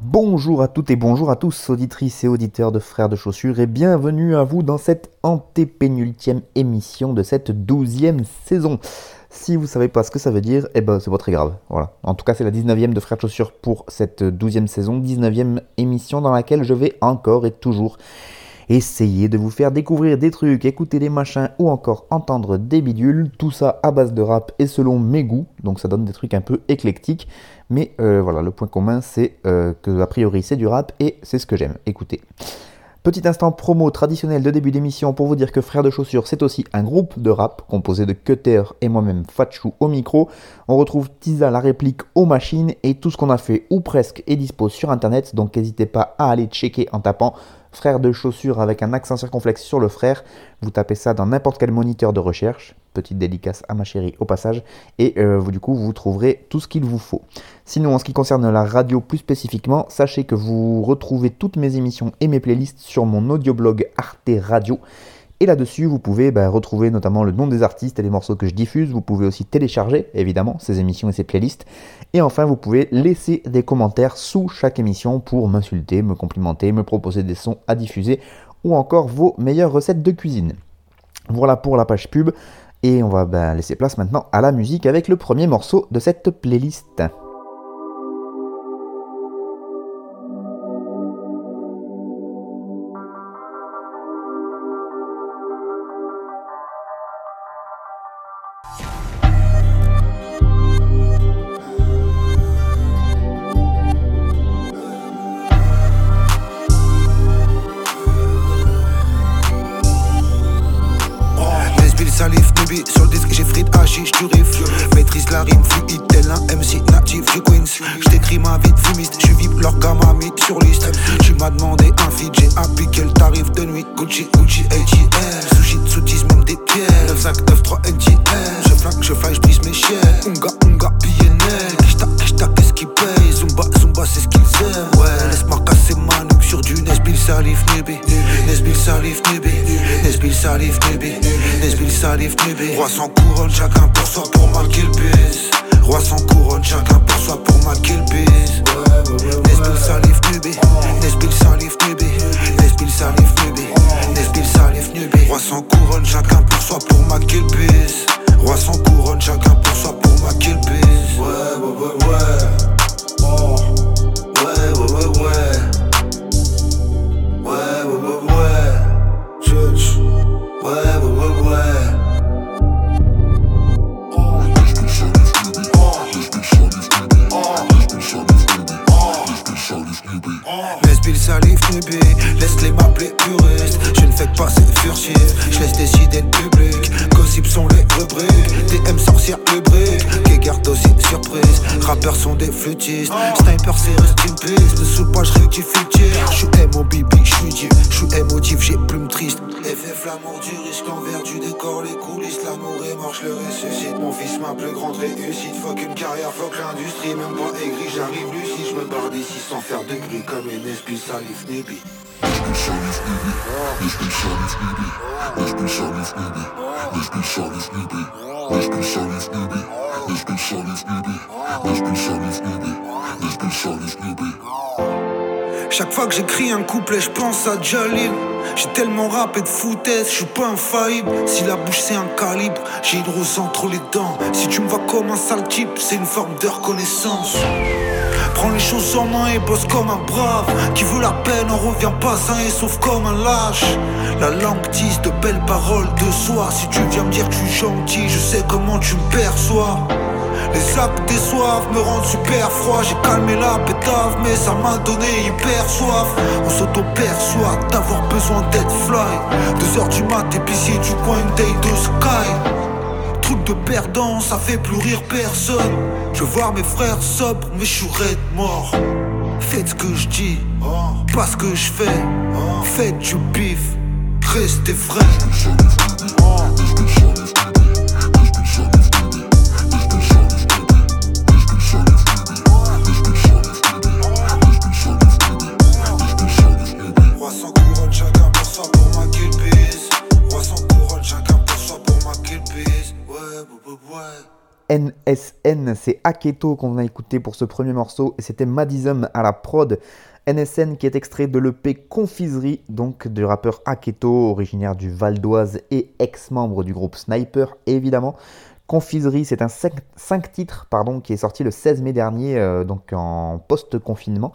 Bonjour à toutes et bonjour à tous, auditrices et auditeurs de Frères de Chaussures, et bienvenue à vous dans cette antépénultième émission de cette douzième saison. Si vous savez pas ce que ça veut dire, eh ben c'est pas très grave. Voilà. En tout cas, c'est la 19e de Frères de Chaussures pour cette douzième saison, 19e émission dans laquelle je vais encore et toujours essayer de vous faire découvrir des trucs, écouter des machins ou encore entendre des bidules, tout ça à base de rap et selon mes goûts, donc ça donne des trucs un peu éclectiques, mais euh, voilà, le point commun c'est euh, que a priori c'est du rap et c'est ce que j'aime, écoutez. Petit instant promo traditionnel de début d'émission pour vous dire que Frères de Chaussures, c'est aussi un groupe de rap composé de Cutter et moi-même Fatchou au micro. On retrouve Tisa la réplique aux machines et tout ce qu'on a fait ou presque est dispo sur internet, donc n'hésitez pas à aller checker en tapant Frères de Chaussures avec un accent circonflexe sur le frère. Vous tapez ça dans n'importe quel moniteur de recherche, petite dédicace à ma chérie au passage, et euh, vous, du coup vous trouverez tout ce qu'il vous faut. Sinon, en ce qui concerne la radio plus spécifiquement, sachez que vous retrouvez toutes mes émissions et mes playlists sur mon audioblog Arte Radio. Et là-dessus, vous pouvez bah, retrouver notamment le nom des artistes et les morceaux que je diffuse. Vous pouvez aussi télécharger, évidemment, ces émissions et ces playlists. Et enfin, vous pouvez laisser des commentaires sous chaque émission pour m'insulter, me complimenter, me proposer des sons à diffuser ou encore vos meilleures recettes de cuisine. Voilà pour la page pub. Et on va bah, laisser place maintenant à la musique avec le premier morceau de cette playlist. Gucci, Gucci, ATM, sushi, soutise, même des pierres. 9593 NTM, je flaque, je fly, j'brise mes chiens. Unga, unga, net, kishta, kishta, qu'est-ce qui paye? Zumba, Zumba, c'est ce qu'ils aiment. Ouais, laisse-moi casser ma nuque sur du Nesbill, Salif, Nubi Nesbill, Salif, Nubi Nesbill, Salif, Nubi Nesbill, Salif, Nubi Roi sans couronne, chacun pour soi ma plus grande réussite Fuck une carrière, fuck l'industrie Même pas aigri, j'arrive lucide Je me barre d'ici sans faire de bruit Comme une esprit salif Nibi Chaque fois que j'écris un couplet, je pense à Jalil. J'ai tellement rappé de foutaise, je suis pas infaillible. Si la bouche c'est un calibre, j'ai une rose entre les dents. Si tu me vois comme un sale type, c'est une forme de reconnaissance. Prends les choses en main et bosse comme un brave. Qui veut la peine, on revient pas sain et sauf comme un lâche. La langue tisse de belles paroles de soi. Si tu viens me dire que je suis gentil, je sais comment tu me perçois. Les actes déçoivent, me rendent super froid. J'ai calmé la pétave, mais ça m'a donné hyper soif. On s'auto-perçoit d'avoir besoin d'être fly. Deux heures du mat, épicier du coin, day de sky. Truc de perdant, ça fait plus rire personne. Je veux voir mes frères sobres, mais je raide mort. Faites ce que je dis, pas ce que je fais. Faites du bif, restez frais. NSN, c'est Aketo qu'on a écouté pour ce premier morceau et c'était Madism à la prod. NSN qui est extrait de l'EP Confiserie, donc du rappeur Aketo, originaire du Val d'Oise et ex-membre du groupe Sniper évidemment. Confiserie, c'est un 5 titres pardon, qui est sorti le 16 mai dernier, euh, donc en post-confinement,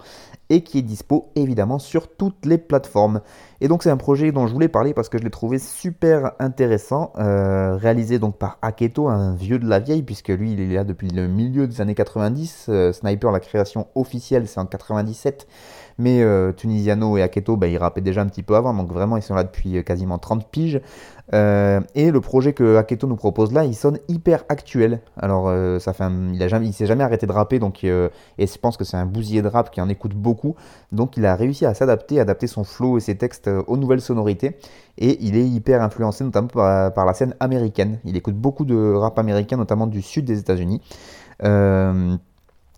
et qui est dispo évidemment sur toutes les plateformes. Et donc c'est un projet dont je voulais parler parce que je l'ai trouvé super intéressant, euh, réalisé donc par Aketo, un vieux de la vieille, puisque lui il est là depuis le milieu des années 90. Euh, Sniper, la création officielle c'est en 97, mais Tunisiano et Aketo, bah, ils rappaient déjà un petit peu avant, donc vraiment ils sont là depuis quasiment 30 piges. Euh, et le projet que Aketo nous propose là, il sonne hyper actuel. Alors, euh, ça fait il a il s'est jamais arrêté de rapper, donc euh, et je pense que c'est un bousier de rap qui en écoute beaucoup. Donc, il a réussi à s'adapter, adapter son flow et ses textes aux nouvelles sonorités. Et il est hyper influencé notamment par, la scène américaine. Il écoute beaucoup de rap américain, notamment du sud des États-Unis. Euh,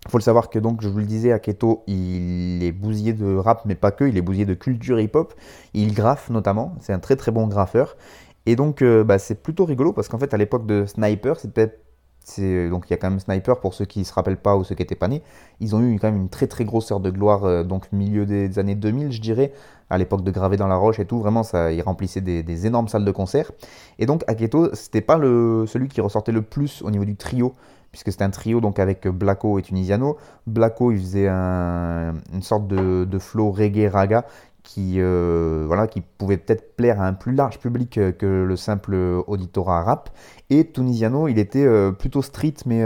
faut le savoir que donc je vous le disais, Aketo, il est bousier de rap, mais pas que, il est bousier de culture hip-hop. Il graffe notamment, c'est un très très bon graffeur. Et donc euh, bah, c'est plutôt rigolo parce qu'en fait à l'époque de Sniper, c'était donc il y a quand même Sniper pour ceux qui se rappellent pas ou ceux qui étaient pas nés. Ils ont eu quand même une très très grosse heure de gloire euh, donc milieu des années 2000 je dirais à l'époque de Gravé dans la roche et tout vraiment ça ils remplissaient des, énormes salles de concert. Et donc Aketo c'était pas le celui qui ressortait le plus au niveau du trio puisque c'était un trio donc avec Blacko et Tunisiano. Blacko il faisait un- une sorte de, de flow reggae raga qui, euh, voilà, qui pouvait peut-être plaire à un plus large public euh, que le simple auditorat rap. Et Tunisiano, il était euh, plutôt street, mais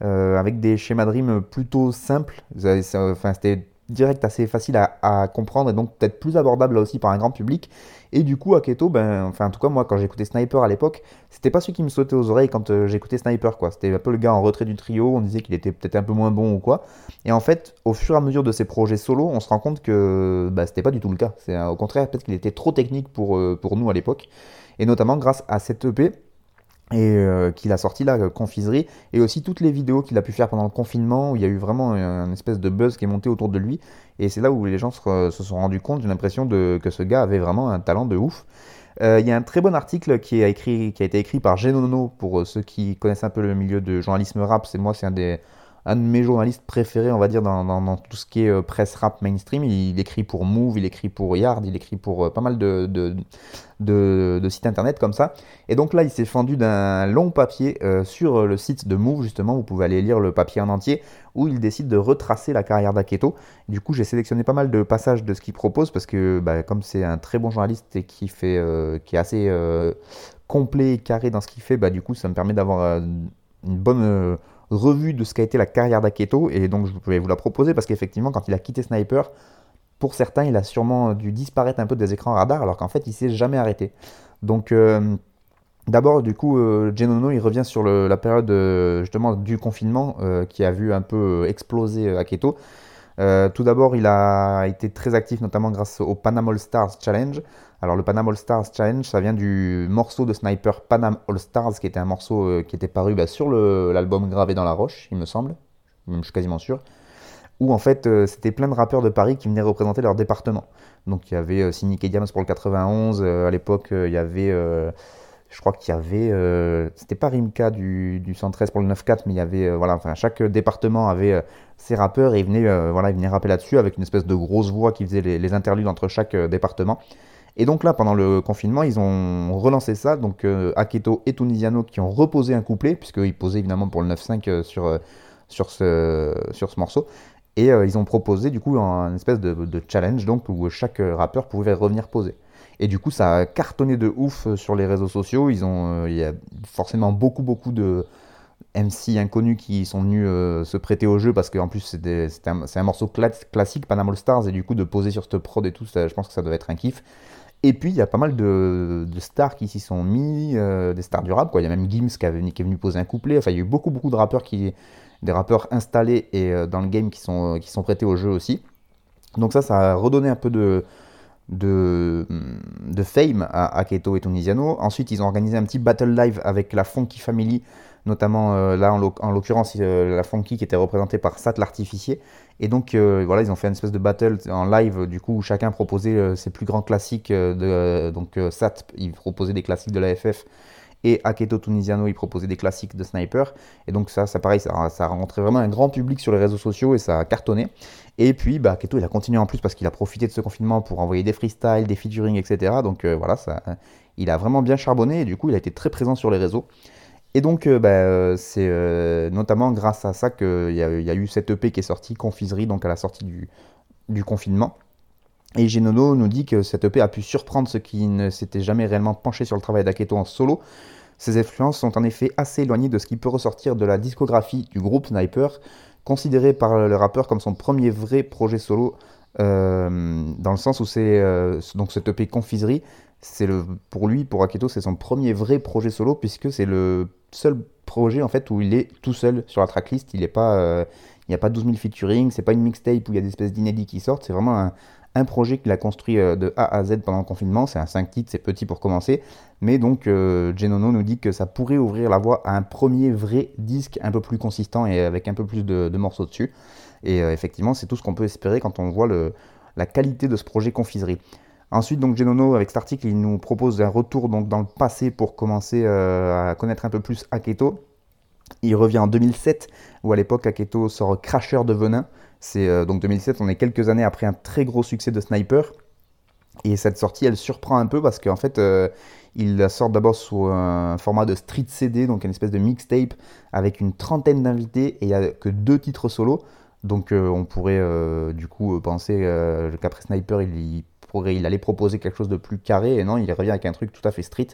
avec des schémas de rime plutôt simples. Enfin, c'était direct, assez facile à, comprendre et donc peut-être plus abordable là aussi par un grand public. Et du coup, Aketo, ben, enfin, en tout cas, moi, quand j'écoutais Sniper à l'époque, c'était pas celui qui me sautait aux oreilles quand euh, j'écoutais Sniper, quoi. C'était un peu le gars en retrait du trio, on disait qu'il était peut-être un peu moins bon ou quoi. Et en fait, au fur et à mesure de ses projets solo, on se rend compte que bah, c'était pas du tout le cas. C'est euh, au contraire, peut-être qu'il était trop technique pour, euh, pour nous à l'époque. Et notamment grâce à cette EP et euh, qu'il a sorti là, euh, Confiserie, et aussi toutes les vidéos qu'il a pu faire pendant le confinement, où il y a eu vraiment un, un espèce de buzz qui est monté autour de lui. Et c'est là où les gens se, sont rendus compte, j'ai l'impression de, que ce gars avait vraiment un talent de ouf. Euh, Il y a un très bon article qui a, qui a été écrit par Genono, pour ceux qui connaissent un peu le milieu de journalisme rap. C'est moi, c'est un des un de mes journalistes préférés, on va dire, dans, tout ce qui est euh, presse rap mainstream. Il, écrit pour Move, il écrit pour Yard, il écrit pour euh, pas mal de, sites internet comme ça. Et donc là, il s'est fendu d'un long papier euh, sur le site de Move, justement. Vous pouvez aller lire le papier en entier, où il décide de retracer la carrière d'Aketo. Du coup, j'ai sélectionné pas mal de passages de ce qu'il propose, parce que bah, comme c'est un très bon journaliste et qui, fait, qui est assez complet et carré dans ce qu'il fait, bah, du coup, ça me permet d'avoir une bonne revue de ce qu'a été la carrière d'Aketo. Et donc, je pouvais vous la proposer, parce qu'effectivement, quand il a quitté Sniper, pour certains, il a sûrement dû disparaître un peu des écrans radars, alors qu'en fait, il s'est jamais arrêté. Donc, euh, d'abord, du coup, euh, Genono, il revient sur la période euh, justement du confinement qui a vu un peu exploser Aketo. Euh, tout d'abord, il a été très actif, notamment grâce au Panam All Stars Challenge. Alors, le Panam All Stars Challenge, ça vient du morceau de Sniper Panam All Stars, qui était un morceau euh, qui était paru bah, sur l'album Gravé dans la Roche, il me semble. Je suis quasiment sûr où en fait euh, c'était plein de rappeurs de Paris qui venaient représenter leur département. Donc il y avait Cynic et pour le 91, euh, à l'époque il y avait, je crois qu'il y avait, euh, c'était pas Rimka du, du 113 pour le 9-4, mais il y avait, euh, voilà, enfin chaque département avait euh, ses rappeurs et ils venaient, voilà, ils venaient rapper là-dessus avec une espèce de grosse voix qui faisait les, les interludes entre chaque département. Et donc là, pendant le confinement, ils ont relancé ça. Donc Aketo et Tunisiano qui ont reposé un couplet, puisqu'ils posaient évidemment pour le 9-5 euh, sur, sur, ce, sur ce morceau. Et ils ont proposé du coup un espèce de, de challenge donc où chaque rappeur pouvait revenir poser. Et du coup, ça a cartonné de ouf euh, sur les réseaux sociaux. Ils ont, euh, il y a forcément beaucoup beaucoup de MC inconnus qui sont venus se prêter au jeu parce qu'en plus c'est un, morceau classique Panama Stars et du coup de poser sur cette prod et tout, je pense que ça doit être un kiff. Et puis il y a pas mal de, stars qui s'y sont mis, des stars du rap quoi. Il y a même Gims qui, qui, est venu poser un couplet. Enfin il y a eu beaucoup beaucoup de rappeurs qui, des rappeurs installés et dans le game qui sont qui sont prêtés au jeu aussi. Donc ça ça a redonné un peu de de, de fame à Aketo et Tunisiano. Ensuite, ils ont organisé un petit battle live avec la Funky Family, notamment euh, là en l'occurrence euh, la Funky qui était représentée par Sat l'artificier. Et donc euh, voilà, ils ont fait une espèce de battle en live du coup où chacun proposait ses plus grands classiques. de, donc Sat, il proposait des classiques de la FF et Aketo Tunisiano, il proposait des classiques de sniper. Et donc ça, ça pareil, ça, ça a rencontré vraiment un grand public sur les réseaux sociaux et ça a cartonné. Et puis, bah, Aketo, il a continué en plus parce qu'il a profité de ce confinement pour envoyer des freestyles, des featuring, etc. Donc euh, voilà, il a vraiment bien charbonné et du coup, il a été très présent sur les réseaux. Et donc, euh, bah, euh, c'est notamment grâce à ça qu'il y, a eu cette EP qui est sortie, Confiserie, donc à la sortie du confinement. Et Genono nous dit que cette EP a pu surprendre ceux qui ne s'étaient jamais réellement penchés sur le travail d'Aketo en solo. Ses influences sont en effet assez éloignées de ce qui peut ressortir de la discographie du groupe Sniper, considéré par le rappeur comme son premier vrai projet solo, euh, dans le sens où c'est euh, donc cette EP Confiserie, c'est le pour lui, pour Aketo, c'est son premier vrai projet solo puisque c'est le seul projet en fait où il est tout seul sur la tracklist. Il pas, euh, n'y a pas 12 000 featuring, c'est pas une mixtape où il y a des espèces d'inédits qui sortent. C'est vraiment un, un projet qu'il a construit euh, de A à Z pendant le confinement. C'est un 5 titres, c'est petit pour commencer. Mais donc, euh, Genono nous dit que ça pourrait ouvrir la voie à un premier vrai disque un peu plus consistant et avec un peu plus de, morceaux dessus. Et euh, effectivement, c'est tout ce qu'on peut espérer quand on voit la qualité de ce projet confiserie. Ensuite, donc Genono, avec cet article, il nous propose un retour dans le passé pour commencer à connaître un peu plus Aketo. Il revient en 2007, où à l'époque Aketo sort Cracheur de venin, c'est euh, donc 2007, on est quelques années après un très gros succès de Sniper. Et cette sortie, elle surprend un peu parce qu'en fait, euh, il la sort d'abord sous un format de street CD, donc une espèce de mixtape avec une trentaine d'invités et il n'y a que deux titres solo. Donc euh, on pourrait du coup penser qu'après Sniper, il, il, allait proposer quelque chose de plus carré et non, il revient avec un truc tout à fait street.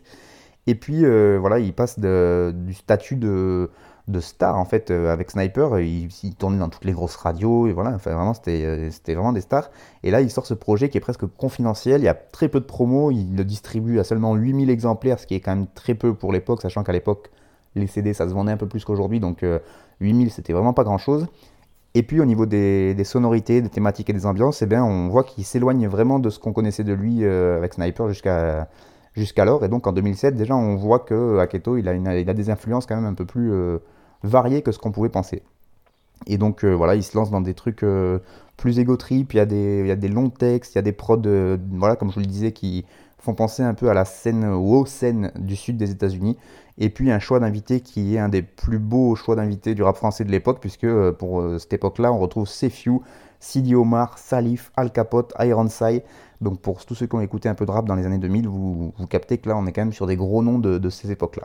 Et puis voilà, il passe du statut de de stars en fait euh, avec Sniper. Il, tournait dans toutes les grosses radios et voilà, enfin vraiment c'était euh, c'était vraiment des stars. Et là il sort ce projet qui est presque confidentiel. Il y a très peu de promos. Il le distribue à seulement 8000 exemplaires, ce qui est quand même très peu pour l'époque, sachant qu'à l'époque les CD ça se vendait un peu plus qu'aujourd'hui, donc 8000 euh, c'était vraiment pas grand chose. Et puis au niveau des, sonorités, des thématiques et des ambiances, eh bien, on voit qu'il s'éloigne vraiment de ce qu'on connaissait de lui avec Sniper jusqu'à jusqu'alors. Et donc en 2007, déjà, on voit que Aketo, il a, il a des influences quand même un peu plus, varié que ce qu'on pouvait penser. Et donc euh, voilà, il se lance dans des trucs euh, plus égo trip, il y, a des, il y a des longs textes, il y a des prods, euh, voilà, comme je vous le disais, qui font penser un peu à la scène ou aux scènes du sud des États-Unis. Et puis un choix d'invité qui est un des plus beaux choix d'invités du rap français de l'époque, puisque pour cette époque-là, on retrouve Sefiu, Sidi Omar, Salif, Al Capote, Ironside. Donc pour tous ceux qui ont écouté un peu de rap dans les années 2000, vous, vous captez que là, on est quand même sur des gros noms de, ces époques-là.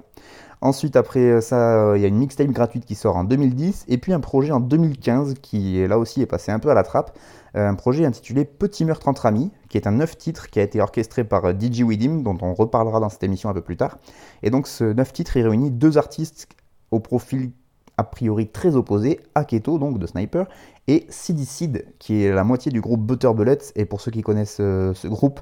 Ensuite, après ça, euh, il y a une mixtape gratuite qui sort en 2010, et puis un projet en 2015 qui, là aussi, est passé un peu à la trappe. Euh, un projet intitulé Petit meurtre entre amis, qui est un neuf titres qui a été orchestré par euh, DJ Widim, dont on reparlera dans cette émission un peu plus tard. Et donc, ce neuf titres, il réunit deux artistes au profil a priori très opposé, Aketo, donc de Sniper, et Sidicide, qui est la moitié du groupe Butter Bullets. Et pour ceux qui connaissent ce groupe,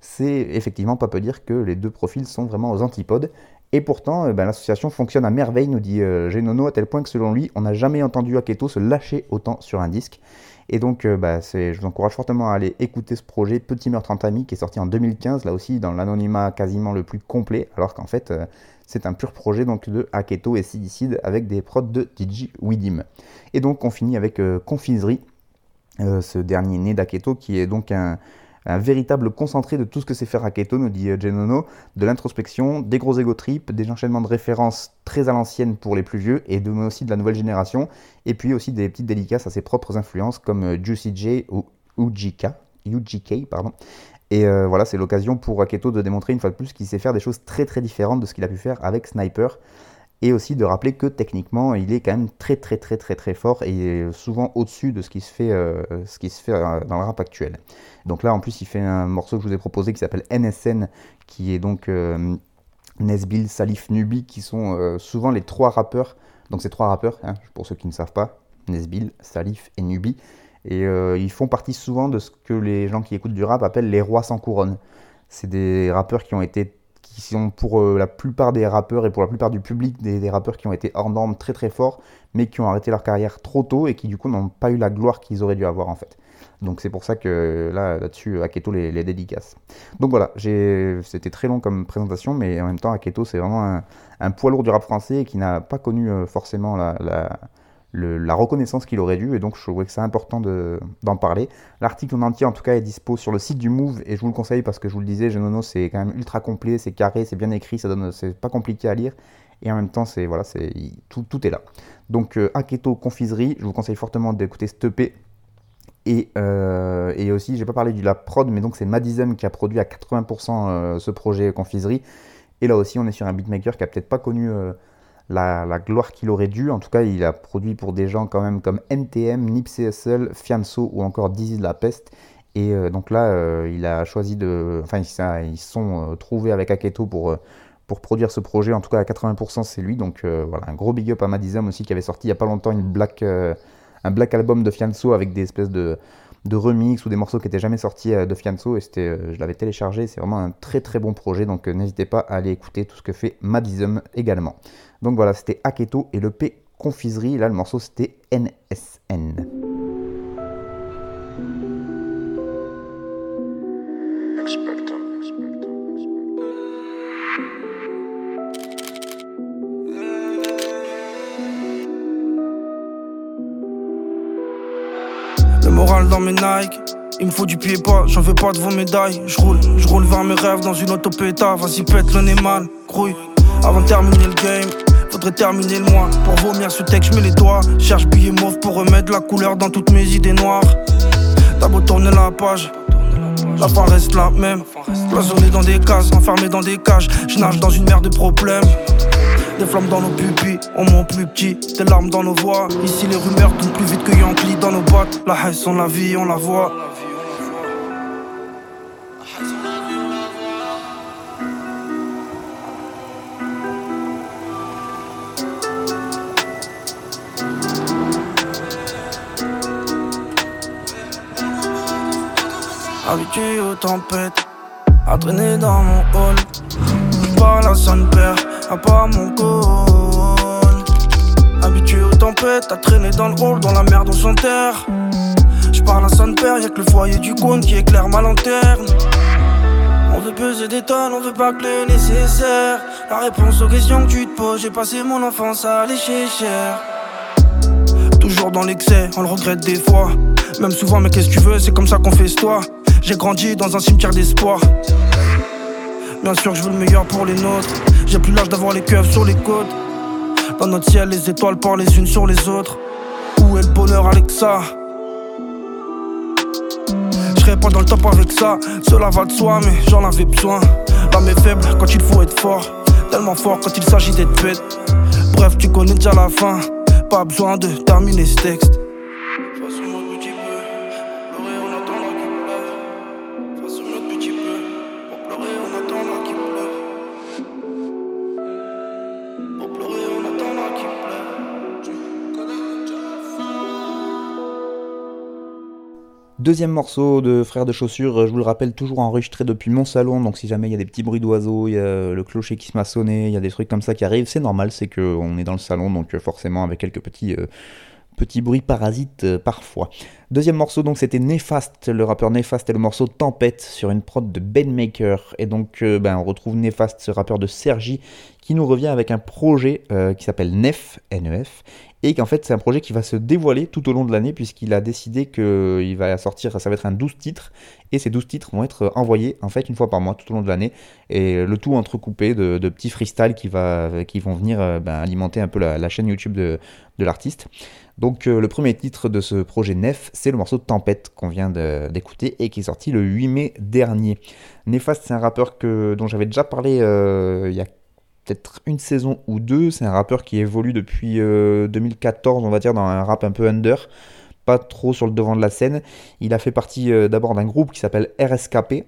c'est effectivement pas peu dire que les deux profils sont vraiment aux antipodes. Et pourtant, euh, ben, l'association fonctionne à merveille, nous dit euh, Genono, à tel point que selon lui, on n'a jamais entendu Aketo se lâcher autant sur un disque. Et donc, euh, bah, je vous encourage fortement à aller écouter ce projet Petit meurtre en ami qui est sorti en 2015, là aussi dans l'anonymat quasiment le plus complet, alors qu'en fait, c'est un pur projet donc, de Aketo et Sidicide avec des prods de DJ Widim. Et donc, on finit avec Confiserie, ce dernier né d'Aketo qui est donc un véritable concentré de tout ce que c'est faire Raketo, nous dit euh, Genono, de l'introspection, des gros ego trips, des enchaînements de références très à l'ancienne pour les plus vieux et de, aussi de la nouvelle génération, et puis aussi des petites dédicaces à ses propres influences comme euh, Juicy J ou UGK, UGK pardon. Et euh, voilà, c'est l'occasion pour Raketo de démontrer une fois de plus qu'il sait faire des choses très très différentes de ce qu'il a pu faire avec Sniper et aussi de rappeler que techniquement il est quand même très très très très très fort et souvent au-dessus de ce qui se fait, se fait dans le rap actuel. Donc là, en plus, il fait un morceau que je vous ai proposé qui s'appelle NSN, qui est donc euh, Nesbill, Salif, Nubi, qui sont euh, souvent les trois rappeurs Donc c'est trois rappeurs, hein, pour ceux qui ne savent pas, Nesbill, Salif et Nubi. Et euh, ils font partie souvent de ce que les gens qui écoutent du rap appellent les rois sans couronne. C'est des rappeurs qui ont été, qui sont pour euh, la plupart des rappeurs et pour la plupart du public, des, rappeurs qui ont été hors normes très très forts, mais qui ont arrêté leur carrière trop tôt et qui du coup n'ont pas eu la gloire qu'ils auraient dû avoir en fait. Donc c'est pour ça que là, là-dessus, Aketo les, dédicace. Donc voilà, c'était très long comme présentation, mais en même temps, Aketo, c'est vraiment un, poids lourd du rap français qui n'a pas connu euh, forcément la, la reconnaissance qu'il aurait dû, et donc je trouvais que c'est important d'en parler. L'article en entier, en tout cas, est dispo sur le site du Move, et je vous le conseille parce que je vous le disais, Genono, c'est quand même ultra complet, c'est carré, c'est bien écrit, ça c'est pas compliqué à lire, et en même temps, c'est voilà, c'est tout, tout est là. Donc, euh, Aketo Confiserie, je vous conseille fortement d'écouter ce EP et, euh, et, aussi, j'ai pas parlé de la prod, mais donc c'est Madizem qui a produit à 80% euh, ce projet Confiserie. Et là aussi, on est sur un beatmaker qui a peut-être pas connu euh, la, gloire qu'il aurait dû. En tout cas, il a produit pour des gens quand même comme NTM, NipCSL, Fianso ou encore Dizzy de la Peste. Et euh, donc là, euh, il a choisi de. Enfin, ils se sont trouvés avec Aketo pour pour produire ce projet. En tout cas, à 80%, c'est lui. Donc voilà, un gros big up à Madizem aussi qui avait sorti il y a pas longtemps une black un black album de Fianso avec des espèces de, de remix ou des morceaux qui n'étaient jamais sortis euh, de Fianso et euh, je l'avais téléchargé, c'est vraiment un très très bon projet donc euh, n'hésitez pas à aller écouter tout ce que fait Madism également. Donc voilà, c'était Aketo et le P Confiserie, là le morceau c'était NSN. Dans mes Nike. Il me faut du pied pas, j'en veux pas de vos médailles. Je roule, vers mes rêves dans une autopéta. Vas-y, pète le nez mal, grouille. Avant de terminer le game, faudrait terminer le mois. Pour vomir ce texte, je mets les doigts. Cherche billet mauve pour remettre la couleur dans toutes mes idées noires. T'as beau tourner la page, la fin reste la même. Cloisonné dans des cases, enfermé dans des cages. Je nage dans une mer de problèmes. Des flammes dans nos pupilles, on monte plus petit, des larmes dans nos voix. Ici les rumeurs tournent plus vite que Yankee dans nos boîtes. La haine, on la vie, on la voit. Habitué aux tempêtes, à traîner dans mon hall. Par la sonne père à pas mon col. Habitué aux tempêtes, à traîner dans le rôle, dans la merde on s'enterre. J'parle à son père, y'a que le foyer du cône qui éclaire ma lanterne. On veut peser des tonnes, on veut pas que le nécessaire. La réponse aux questions que tu te poses, j'ai passé mon enfance à lécher cher. Toujours dans l'excès, on le regrette des fois. Même souvent, mais qu'est-ce que tu veux, c'est comme ça qu'on fait toi. J'ai grandi dans un cimetière d'espoir. Bien sûr que je veux le meilleur pour les nôtres. J'ai plus l'âge d'avoir les keufs sur les côtes. Dans notre ciel, les étoiles parlent les unes sur les autres. Où est le bonheur, Alexa? Je serai pas dans le top avec ça. Cela va de soi, mais j'en avais besoin. L'âme est faible quand il faut être fort. Tellement fort quand il s'agit d'être bête. Bref, tu connais déjà la fin. Pas besoin de terminer ce texte. Deuxième morceau de Frères de Chaussures, je vous le rappelle, toujours enregistré depuis mon salon, donc si jamais il y a des petits bruits d'oiseaux, il y a le clocher qui se m'a sonné, il y a des trucs comme ça qui arrivent, c'est normal, c'est qu'on est dans le salon, donc forcément avec quelques petits, euh, petits bruits parasites euh, parfois. Deuxième morceau, donc c'était Néfaste, le rappeur Néfaste et le morceau Tempête sur une prod de Ben Maker. Et donc euh, ben, on retrouve Néfaste, ce rappeur de Sergi, qui nous revient avec un projet qui s'appelle Nef, NEF, et qu'en fait c'est un projet qui va se dévoiler tout au long de l'année puisqu'il a décidé qu'il va sortir, ça va être un 12 titres, et ces 12 titres vont être envoyés en fait une fois par mois tout au long de l'année, et le tout entrecoupé de, petits freestyles qui, vont venir euh, ben, alimenter un peu la, chaîne YouTube de, l'artiste. Donc euh, le premier titre de ce projet Nef, c'est le morceau Tempête qu'on vient d'écouter et qui est sorti le 8 mai dernier. Nefast, c'est un rappeur dont j'avais déjà parlé euh, il y a une saison ou deux. C'est un rappeur qui évolue depuis 2014, euh, on va dire, dans un rap un peu under, pas trop sur le devant de la scène. Il a fait partie euh, d'abord d'un groupe qui s'appelle RSKP,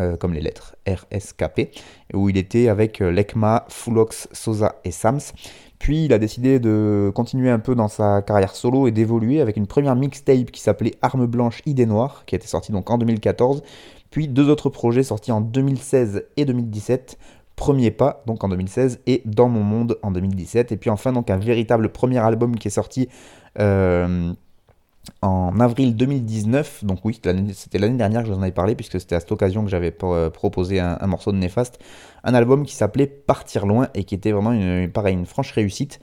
euh, comme les lettres RSKP, où il était avec Lekma, Fulox, Sosa et Sams. Puis il a décidé de continuer un peu dans sa carrière solo et d'évoluer avec une première mixtape qui s'appelait Arme Blanche, Idée Noire, qui a été sortie donc en 2014. Puis deux autres projets sortis en 2016 et 2017. Premier pas donc en 2016 et Dans mon monde en 2017. Et puis enfin donc un véritable premier album qui est sorti euh, en avril 2019, donc oui, c'était l'année dernière que je vous en avais parlé, puisque c'était à cette occasion que j'avais euh, proposé un, morceau de Néfaste, un album qui s'appelait Partir loin et qui était vraiment une, pareil, une franche réussite.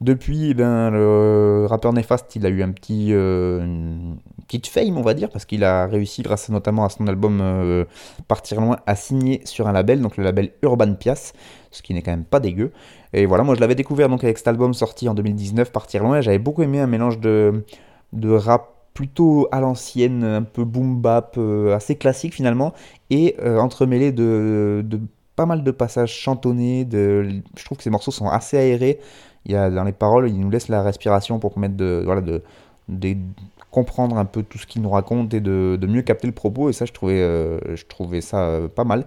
Depuis, eh ben, le rappeur Néfaste, il a eu un petit, euh, une petite fame, on va dire, parce qu'il a réussi, grâce notamment à son album euh, Partir loin, à signer sur un label, donc le label Urban Pias, ce qui n'est quand même pas dégueu. Et voilà, moi je l'avais découvert donc avec cet album sorti en 2019, Partir loin, j'avais beaucoup aimé un mélange de de rap plutôt à l'ancienne, un peu boom bap, euh, assez classique finalement, et entremêlé de, pas mal de passages chantonnés. De, je trouve que ces morceaux sont assez aérés. Il y a dans les paroles, il nous laisse la respiration pour permettre de, voilà, de, comprendre un peu tout ce qu'il nous raconte et de, mieux capter le propos. Et ça, je trouvais, euh, je trouvais ça pas mal.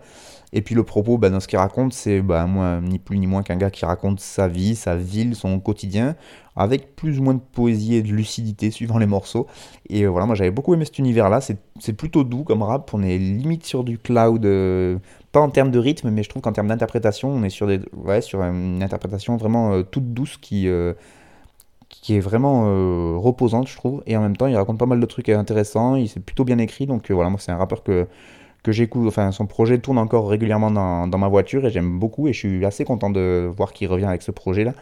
Et puis le propos, bah, dans ce qu'il raconte, c'est bah, ni plus ni moins qu'un gars qui raconte sa vie, sa ville, son quotidien, avec plus ou moins de poésie et de lucidité suivant les morceaux. Et euh, voilà, moi j'avais beaucoup aimé cet univers-là, c'est plutôt doux comme rap, on est limite sur du cloud, euh, pas en termes de rythme, mais je trouve qu'en termes d'interprétation, on est sur, des, ouais, sur une interprétation vraiment euh, toute douce qui qui est vraiment reposante, je trouve. Et en même temps, il raconte pas mal de trucs intéressants. Il s'est plutôt bien écrit. Donc voilà, moi, c'est un rappeur que, que j'écoute, enfin son projet tourne encore régulièrement dans, ma voiture et j'aime beaucoup et je suis assez content de voir qu'il revient avec ce projet là.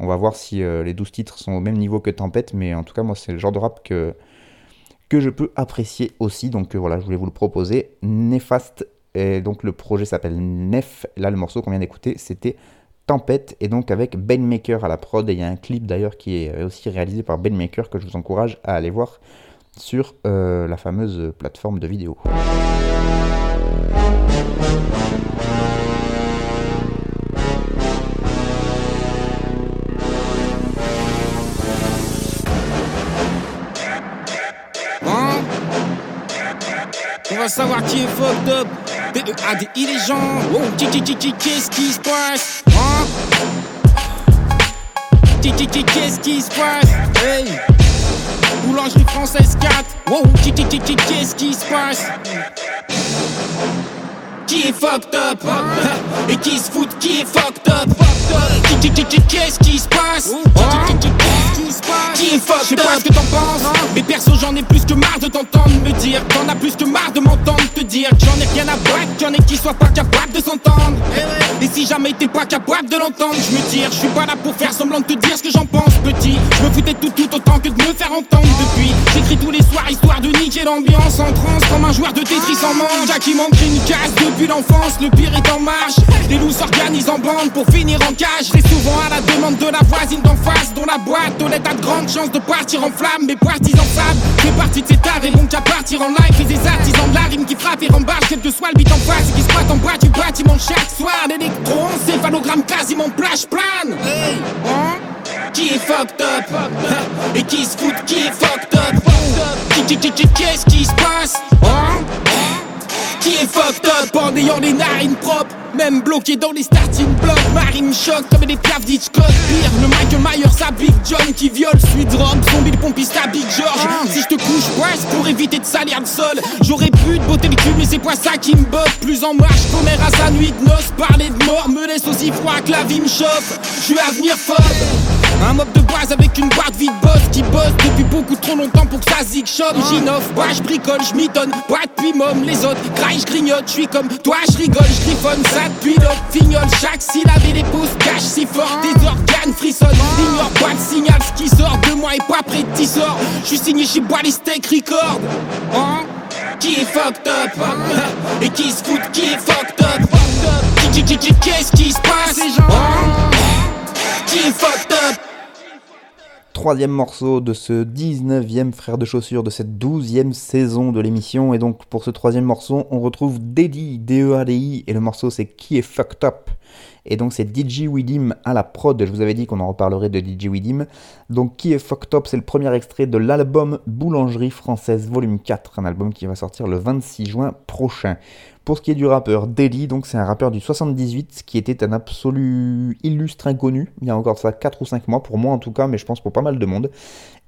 On va voir si euh, les 12 titres sont au même niveau que Tempête, mais en tout cas moi c'est le genre de rap que, que je peux apprécier aussi, donc euh, voilà je voulais vous le proposer. Néfaste, et donc le projet s'appelle Nef, là le morceau qu'on vient d'écouter c'était Tempête et donc avec Ben Maker à la prod et il y a un clip d'ailleurs qui est aussi réalisé par Ben Maker que je vous encourage à aller voir sur euh, la fameuse plateforme de vidéo. Savoir qui est fucked up. D-E-A-D-I les gens. Oh, qu'est-ce qui se passe? Hein? Qu'est-ce qui se passe? Hey. Boulangerie française 4. Wow, qu'est-ce qui se passe? Qui est fucked up Et qui se fout qui est fucked up Qu'est-ce qui se passe? Qui est fucked up Je sais pas ce que t'en penses Mais perso j'en ai plus que marre de t'entendre me dire. T'en as plus que marre de m'entendre te dire. J'en ai rien à battre Qu'il y en ait qui soient pas capables de s'entendre. Et si jamais t'es pas capable de l'entendre Je me tire, je suis pas là pour faire semblant de te dire ce que j'en pense petit. Je me foutais tout tout autant que de me faire entendre depuis. J'écris tous les soirs histoire de niquer l'ambiance En transe comme un joueur de Tetris en manque qui manque une casse depuis l'enfance Le pire est en marche. Les loups s'organisent en bande pour finir en cage. Souvent à la demande de la voisine d'en face Dont la boîte lettres a de grandes chances de partir en flammes Mais partisans savent fait partie de cet art et donc à partir en live Et des artisans de la rime qui frappent et rembarquent Quel que soit le beat en face et qui squattent en bas du bâtiment chaque soir. L'électroencéphalogramme quasiment plage plane. Hey, hein? Qui est fucked up? Et qui se fout qui est fucked up? Qu'est-ce qui se passe? Hein? Qui est fucked up en ayant les narines propres Même bloqué dans les starting blocks. Marine choc comme des piafs d'Hitchcock. Pire, le Michael Myers à Big John Qui viole, suit drop, zombie le pompiste à Big George. Si je te couche, ouais, pour éviter de salir le sol. J'aurais pu te botter le cul mais c'est pas ça qui me botte. Plus en marche, commère à sa nuit de noces. Parler de mort me laisse aussi froid que la vie me chauffe. Je suis à venir fort. Un mob de base avec une boîte vide boss qui bosse depuis beaucoup trop longtemps pour que ça zig shot. J'innovre, bah je bricole, je m'étonne, pas depuis môme, les autres graille, je grignote, je suis comme toi, je rigole, je griffonne, ça pilote, fignole, chaque syllabe et les pouces cache si fort, tes organes frissonnent, ignore pas de signal, ce qui sort de moi est pas prêt de sort. Je suis signé chez Ballistic Record. Hein? Qui est fucked up Et qui se fout qui est fucked up? Qu'est-ce qui se passe? Hein? Qui est fucked up? Troisième morceau de ce 19e frère de chaussures de cette 12e saison de l'émission. Et donc pour ce troisième morceau, on retrouve Deddy, D-E-A-D-I, et le morceau c'est Qui est fucked up? Et donc c'est DJ Widim à la prod, je vous avais dit qu'on en reparlerait de DJ Widim. Donc qui est Fucked Up, c'est le premier extrait de l'album Boulangerie Française Volume 4, un album qui va sortir le 26 juin prochain. Pour ce qui est du rappeur, Deli, donc c'est un rappeur du 78 qui était un absolu illustre inconnu, il y a encore ça 4 ou 5 mois, pour moi en tout cas, mais je pense pour pas mal de monde.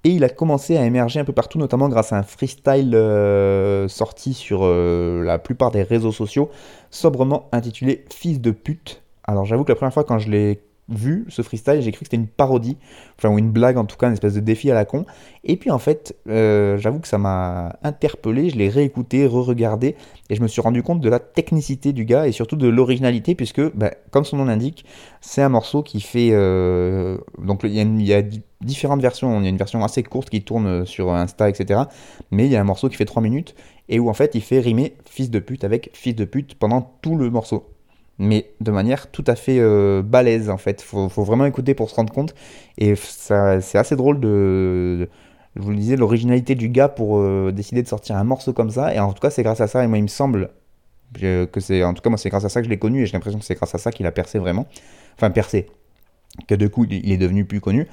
Et il a commencé à émerger un peu partout, notamment grâce à un freestyle euh, sorti sur euh, la plupart des réseaux sociaux, sobrement intitulé Fils de pute. Alors j'avoue que la première fois quand je l'ai vu ce freestyle, j'ai cru que c'était une parodie, enfin ou une blague en tout cas, une espèce de défi à la con. Et puis en fait, euh, j'avoue que ça m'a interpellé, je l'ai réécouté, re-regardé, et je me suis rendu compte de la technicité du gars et surtout de l'originalité, puisque, bah, comme son nom l'indique, c'est un morceau qui fait... Euh, donc il y, a, il y, a différentes versions, il y a une version assez courte qui tourne sur Insta, etc. Mais il y a un morceau qui fait 3 minutes, et où en fait il fait rimer fils de pute avec fils de pute pendant tout le morceau mais de manière tout à fait euh, balèze en fait. Faut, faut vraiment écouter pour se rendre compte. Et c'est assez drôle de, je vous le disais, l'originalité du gars pour euh, décider de sortir un morceau comme ça. Et en tout cas, c'est grâce à ça. Et moi, il me semble que c'est, en tout cas, moi, c'est grâce à ça que je l'ai connu. Et j'ai l'impression que c'est grâce à ça qu'il a percé vraiment. Enfin, percé que de coup il est devenu plus connu,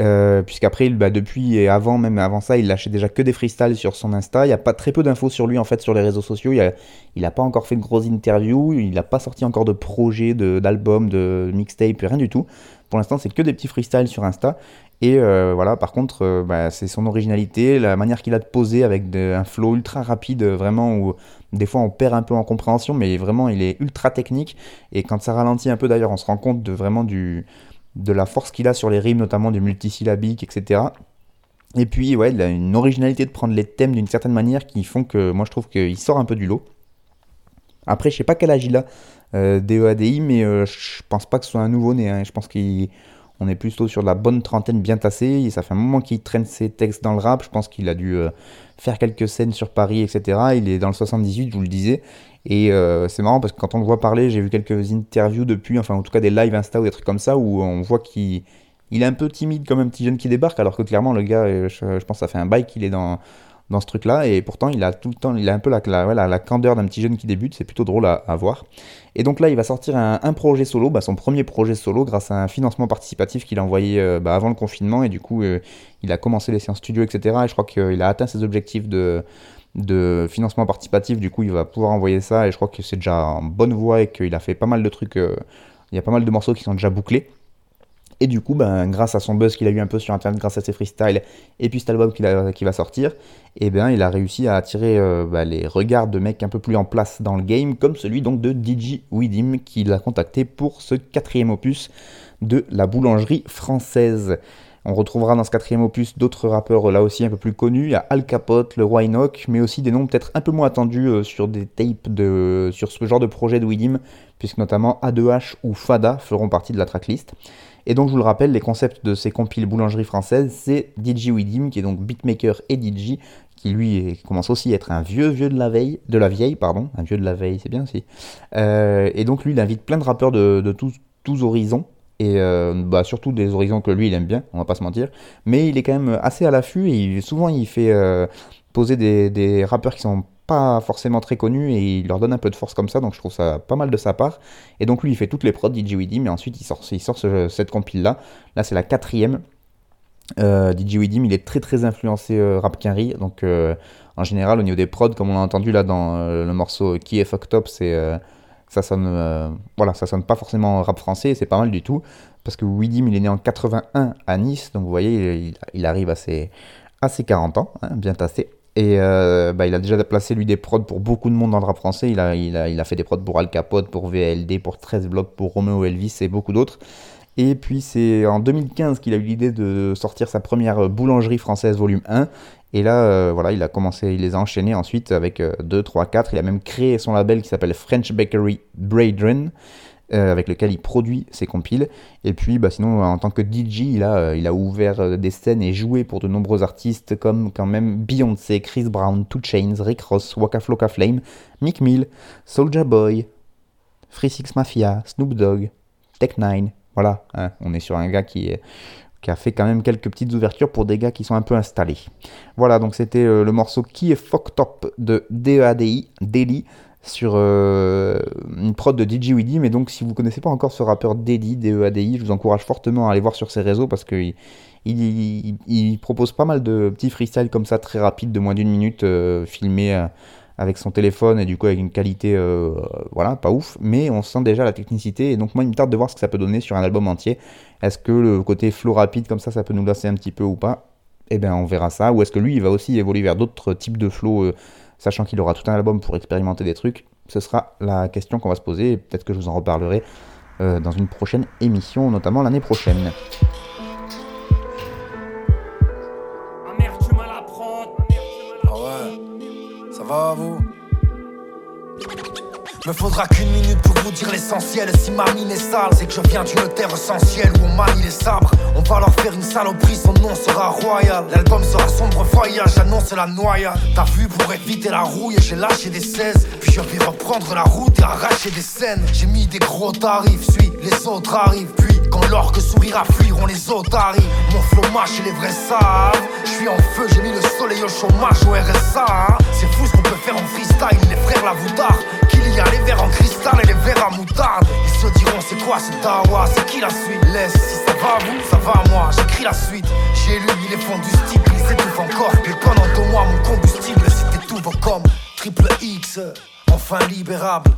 euh, puisqu'après, bah, depuis et avant, même avant ça, il lâchait déjà que des freestyles sur son Insta. Il n'y a pas très peu d'infos sur lui en fait sur les réseaux sociaux. Il n'a pas encore fait de grosses interviews, il n'a pas sorti encore de projets, d'albums, de, de mixtape, rien du tout. Pour l'instant, c'est que des petits freestyles sur Insta. Et euh, voilà, par contre, euh, bah, c'est son originalité, la manière qu'il a de poser avec un flow ultra rapide, vraiment où des fois on perd un peu en compréhension, mais vraiment il est ultra technique. Et quand ça ralentit un peu d'ailleurs, on se rend compte de vraiment du, de la force qu'il a sur les rimes, notamment du multisyllabique, etc. Et puis, ouais, il a une originalité de prendre les thèmes d'une certaine manière qui font que moi je trouve qu'il sort un peu du lot. Après, je sais pas quel âge il a, euh, DEADI, mais euh, je pense pas que ce soit un nouveau-né. Hein. Je pense qu'on est plutôt sur de la bonne trentaine bien tassée. ça fait un moment qu'il traîne ses textes dans le rap. Je pense qu'il a dû euh, faire quelques scènes sur Paris, etc. Il est dans le 78, je vous le disais. Et euh, c'est marrant parce que quand on le voit parler, j'ai vu quelques interviews depuis, enfin en tout cas des lives Insta ou des trucs comme ça, où on voit qu'il il est un peu timide comme un petit jeune qui débarque, alors que clairement le gars, euh, je, pense que ça fait un bail qu'il est dans, dans ce truc-là, et pourtant il a tout le temps, il a un peu la, la, la candeur d'un petit jeune qui débute, c'est plutôt drôle à, voir. Et donc là, il va sortir un, projet solo, bah, son premier projet solo, grâce à un financement participatif qu'il a envoyé euh, bah, avant le confinement, et du coup, il a commencé les séances studio, etc. Et je crois qu'il a atteint ses objectifs de de financement participatif, du coup il va pouvoir envoyer ça et je crois que c'est déjà en bonne voie et qu'il a fait pas mal de trucs, euh, il y a pas mal de morceaux qui sont déjà bouclés. Et du coup, ben, grâce à son buzz qu'il a eu un peu sur internet, grâce à ses freestyles, et puis cet album qui va sortir, eh bien, il a réussi à attirer euh, ben, les regards de mecs un peu plus en place dans le game, comme celui donc de DJ Widim, qui l'a contacté pour ce quatrième opus de la boulangerie française. On retrouvera dans ce quatrième opus d'autres rappeurs là aussi un peu plus connus. Il y a Al Capote, le Roi mais aussi des noms peut-être un peu moins attendus euh, sur des tapes sur ce genre de projet de Widim, puisque notamment A2H ou Fada feront partie de la tracklist. Et donc je vous le rappelle, les concepts de ces compiles boulangerie française, c'est DJ Widim, qui est donc beatmaker et DJ, qui lui commence aussi à être un vieux vieux de la veille, de la vieille, pardon, un vieux de la veille, c'est bien aussi. Euh, et donc lui, il invite plein de rappeurs de, tous horizons, et euh, bah, surtout des horizons que lui il aime bien, on va pas se mentir, mais il est quand même assez à l'affût et souvent il fait euh, poser des, rappeurs qui sont pas forcément très connus et il leur donne un peu de force comme ça, donc je trouve ça pas mal de sa part. Et donc lui il fait toutes les prods DJ Widim, mais ensuite il sort, il sort cette compile là, là c'est la quatrième. Euh, DJ Widim il est très très influencé rap Quinry, donc en général au niveau des prods, comme on l'a entendu là dans le morceau Qui est Fucked Up, c'est ça sonne, euh, voilà, ça sonne pas forcément rap français, c'est pas mal du tout, parce que Widim, il est né en 81 à Nice, donc vous voyez, il, arrive à ses, 40 ans, hein, bien tassé. Et euh, bah, il a déjà placé lui des prods pour beaucoup de monde dans le rap français. Il a, il a, il a fait des prods pour Al Capote, pour VLD, pour 13 blocs, pour Romeo Elvis et beaucoup d'autres. Et puis c'est en 2015 qu'il a eu l'idée de sortir sa première boulangerie française volume 1. Et là, euh, voilà, il a commencé, il les a enchaînés ensuite avec 2, 3, 4. Il a même créé son label qui s'appelle French Bakery Braidren, euh, avec lequel il produit ses compiles. Et puis, bah, sinon, en tant que DJ, il a, euh, il a ouvert des scènes et joué pour de nombreux artistes comme quand même Beyoncé, Chris Brown, Two Chains, Rick Ross, Waka Flocka Flame, Mick Mill, Soulja Boy, Free Six Mafia, Snoop Dogg, Tech Nine. Voilà, hein, on est sur un gars qui est qui a fait quand même quelques petites ouvertures pour des gars qui sont un peu installés. Voilà, donc c'était euh, le morceau Qui est Fucked Up de DEADI, Daily. sur une prod de DJ Weedy. Mais donc, si vous connaissez pas encore ce rappeur Dedi, D-E-A-D-I, je vous encourage fortement à aller voir sur ses réseaux parce qu'il il, propose pas mal de petits freestyles comme ça, très rapides, de moins d'une minute, filmés avec son téléphone et du coup avec une qualité euh, voilà pas ouf mais on sent déjà la technicité et donc moi il me tarde de voir ce que ça peut donner sur un album entier. Est-ce que le côté flow rapide comme ça ça peut nous lasser un petit peu ou pas? Eh bien on verra ça. Ou est-ce que lui il va aussi évoluer vers d'autres types de flow euh, sachant qu'il aura tout un album pour expérimenter des trucs? Ce sera la question qu'on va se poser et peut-être que je vous en reparlerai euh, dans une prochaine émission notamment l'année prochaine vous me faudra qu'une minute pour vous dire l'essentiel. Si ma mine est sale, c'est que je viens d'une terre essentielle où on manie les sabres. On va leur faire une saloperie, son nom sera royal. L'album sera sombre voyage, j'annonce la noyade. T'as vu pour éviter la rouille, j'ai lâché des 16. Puis je vais reprendre la route et arracher des scènes. J'ai mis des gros tarifs, suis les autres arrivent. Quand l'orque sourira, fuiront les arrivent. Mon flow et les vrais savent. Je suis en feu, j'ai mis le soleil au chômage au RSA. C'est fou ce qu'on peut faire en freestyle, les frères la voutard. Il y a les verres en cristal et les verres à moutarde. Ils se diront c'est quoi ce dawa, c'est qui la suite? Laisse, si ça va à vous, ça va à moi, j'écris la suite. J'ai lu, il est combustible, il s'étouffe encore. Mais pendant deux mois, mon combustible, c'était tout comme triple X, enfin libérable.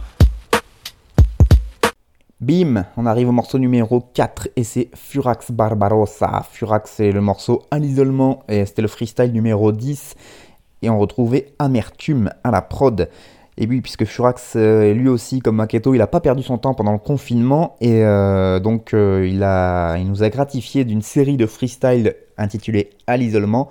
Bim, on arrive au morceau numéro 4 et c'est Furax Barbarossa. Furax c'est le morceau à l'isolement et c'était le freestyle numéro 10 et on retrouvait Amertume à la prod. Et oui, puisque Furax, euh, lui aussi, comme Maketo, il n'a pas perdu son temps pendant le confinement, et euh, donc euh, il, a, il nous a gratifié d'une série de freestyle intitulée À l'isolement,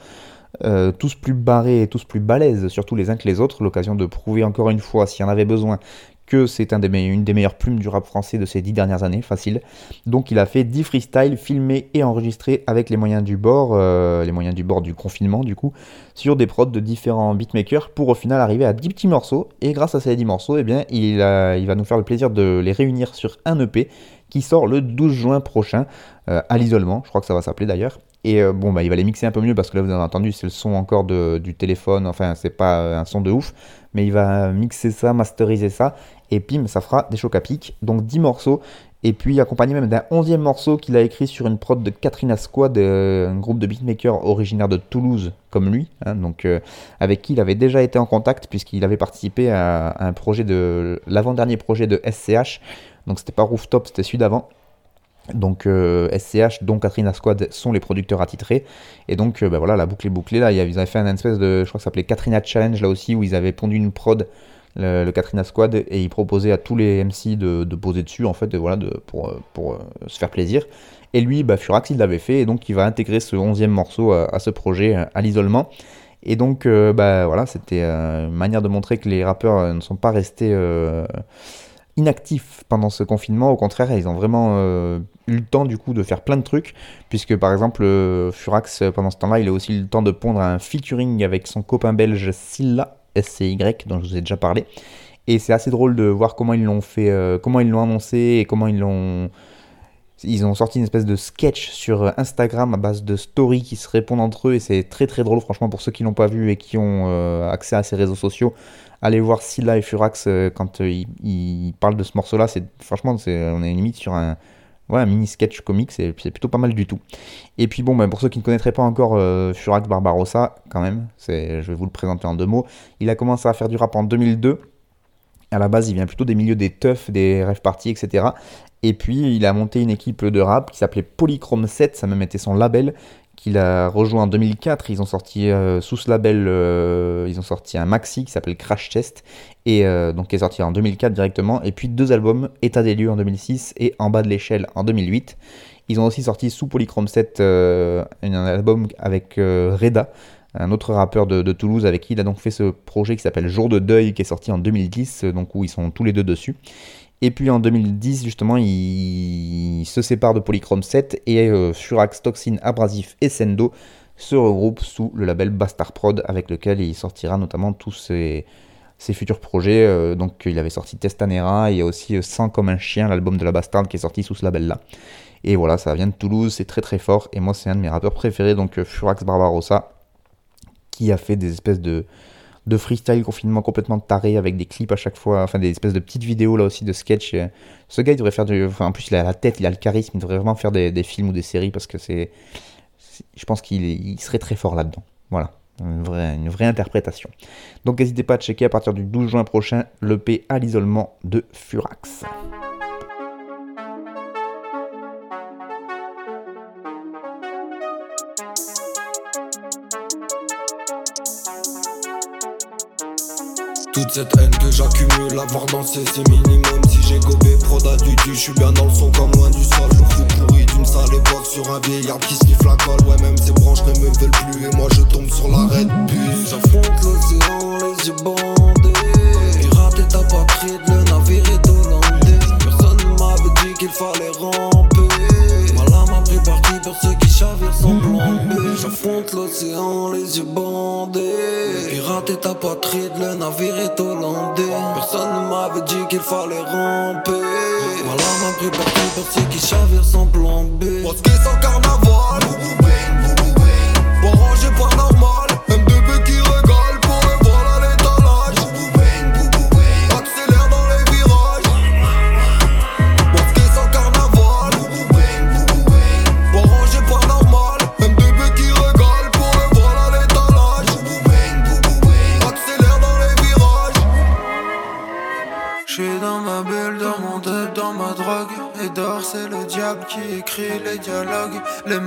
tous plus barrés et tous plus balèzes, surtout les uns que les autres, l'occasion de prouver encore une fois, s'il y en avait besoin, que c'est une des meilleures plumes du rap français de ces dix dernières années, facile. Donc il a fait 10 freestyles filmés et enregistrés avec les moyens du bord, euh, les moyens du bord du confinement du coup, sur des prods de différents beatmakers pour au final arriver à 10 petits morceaux. Et grâce à ces 10 morceaux, eh bien, il, va nous faire le plaisir de les réunir sur un EP qui sort le 12 juin prochain euh, à l'isolement, je crois que ça va s'appeler d'ailleurs. Et euh, bon, bah, il va les mixer un peu mieux parce que là, vous avez entendu, c'est le son encore du téléphone, enfin, c'est pas un son de ouf mais il va mixer ça, masteriser ça, et pim, ça fera des chocs à pic. Donc 10 morceaux, et puis accompagné même d'un 11e morceau qu'il a écrit sur une prod de Katrina Squad, euh, un groupe de beatmakers originaire de Toulouse, comme lui, hein, donc euh, avec qui il avait déjà été en contact, puisqu'il avait participé à, un projet de l'avant-dernier projet de SCH, donc c'était pas Rooftop, c'était celui d'avant. Donc SCH, euh, dont Katrina Squad sont les producteurs attitrés. Et donc euh, bah voilà, la boucle est bouclée. Là, ils avaient fait un espèce de, je crois que s'appelait Katrina Challenge là aussi, où ils avaient pondu une prod, le, Katrina Squad, et ils proposaient à tous les MC de, poser dessus, en fait, voilà, de, pour, euh, se faire plaisir. Et lui, bah, Furax, il l'avait fait, et donc il va intégrer ce onzième morceau à, ce projet, à l'isolement. Et donc, bah voilà, c'était une manière de montrer que les rappeurs ne sont pas restés inactifs pendant ce confinement. Au contraire, ils ont vraiment euh, eu le temps du coup de faire plein de trucs, puisque par exemple euh, Furax euh, pendant ce temps-là, il a aussi eu le temps de pondre un featuring avec son copain belge Silla SCY dont je vous ai déjà parlé. Et c'est assez drôle de voir comment ils l'ont fait, comment ils l'ont annoncé et comment ils l'ont ils ont sorti une espèce de sketch sur Instagram à base de stories qui se répondent entre eux et c'est très très drôle franchement pour ceux qui l'ont pas vu et qui ont accès à ces réseaux sociaux allez voir Silla et Furax euh, quand euh, ils, parlent de ce morceau-là. C'est franchement, c'est, on est limite sur un, mini sketch comique. C'est, plutôt pas mal du tout. Et puis bon, ben, pour ceux qui ne connaîtraient pas encore euh, Furax Barbarossa, quand même, c'est, je vais vous le présenter en deux mots. Il a commencé à faire du rap en 2002. À la base, il vient plutôt des milieux des teufs, des rêves parties, etc. Et puis, il a monté une équipe de rap qui s'appelait Polychrome 7, ça même été son label, qu'il a rejoint en 2004. Ils ont sorti euh, sous ce label, euh, ils ont sorti un maxi qui s'appelle Crash Test, et euh, donc qui est sorti en 2004 directement. Et puis deux albums, État des lieux en 2006 et En bas de l'échelle en 2008. Ils ont aussi sorti sous Polychrome 7 un album avec Reda, un autre rappeur de, de, Toulouse avec qui il a donc fait ce projet qui s'appelle Jour de deuil qui est sorti en 2010, donc où ils sont tous les deux dessus. Et puis en 2010, justement, il se sépare de Polychrome 7 et euh, Furax, Toxin, Abrasif et Sendo se regroupent sous le label Bastard Prod avec lequel il sortira notamment tous ses, futurs projets. Euh, donc il avait sorti Testanera et aussi Sans comme un chien, l'album de la Bastard qui est sorti sous ce label-là. Et voilà, ça vient de Toulouse, c'est très très fort. Et moi, c'est un de mes rappeurs préférés, donc Furax Barbarossa, qui a fait des espèces de de freestyle confinement complètement taré avec des clips à chaque fois, enfin des espèces de petites vidéos là aussi de sketch. Ce gars, il devrait faire du. En plus, il a la tête, il a le charisme, il devrait vraiment faire des, films ou des séries parce que c'est. Je pense qu'il serait très fort là-dedans. Voilà. Une vraie, une vraie interprétation. Donc n'hésitez pas à checker à partir du 12 juin prochain l'EP à l'isolement de Furax. Toute cette haine que j'accumule, avoir dansé c'est minimum. Si j'ai gobé proda du je suis bien dans le son comme loin du sol. Je fous pourri d'une sale époque sur un vieillard qui sniffe la colle. Ouais même ses branches ne me veulent plus et moi je tombe sur l'arrêt puis J'affronte l'océan, les yeux bandés. Pirate et ta patrie, le navire est hollandais. Personne ne m'avait dit qu'il fallait ramper pour ceux qui chavirent sans plan J'affronte l'océan, les yeux bandés. Pirate et ta patrie, le navire est hollandais. Personne ne m'avait dit qu'il fallait ramper. Ma lame pour ceux qui chavirent sans plan B Mosquée sans carnaval le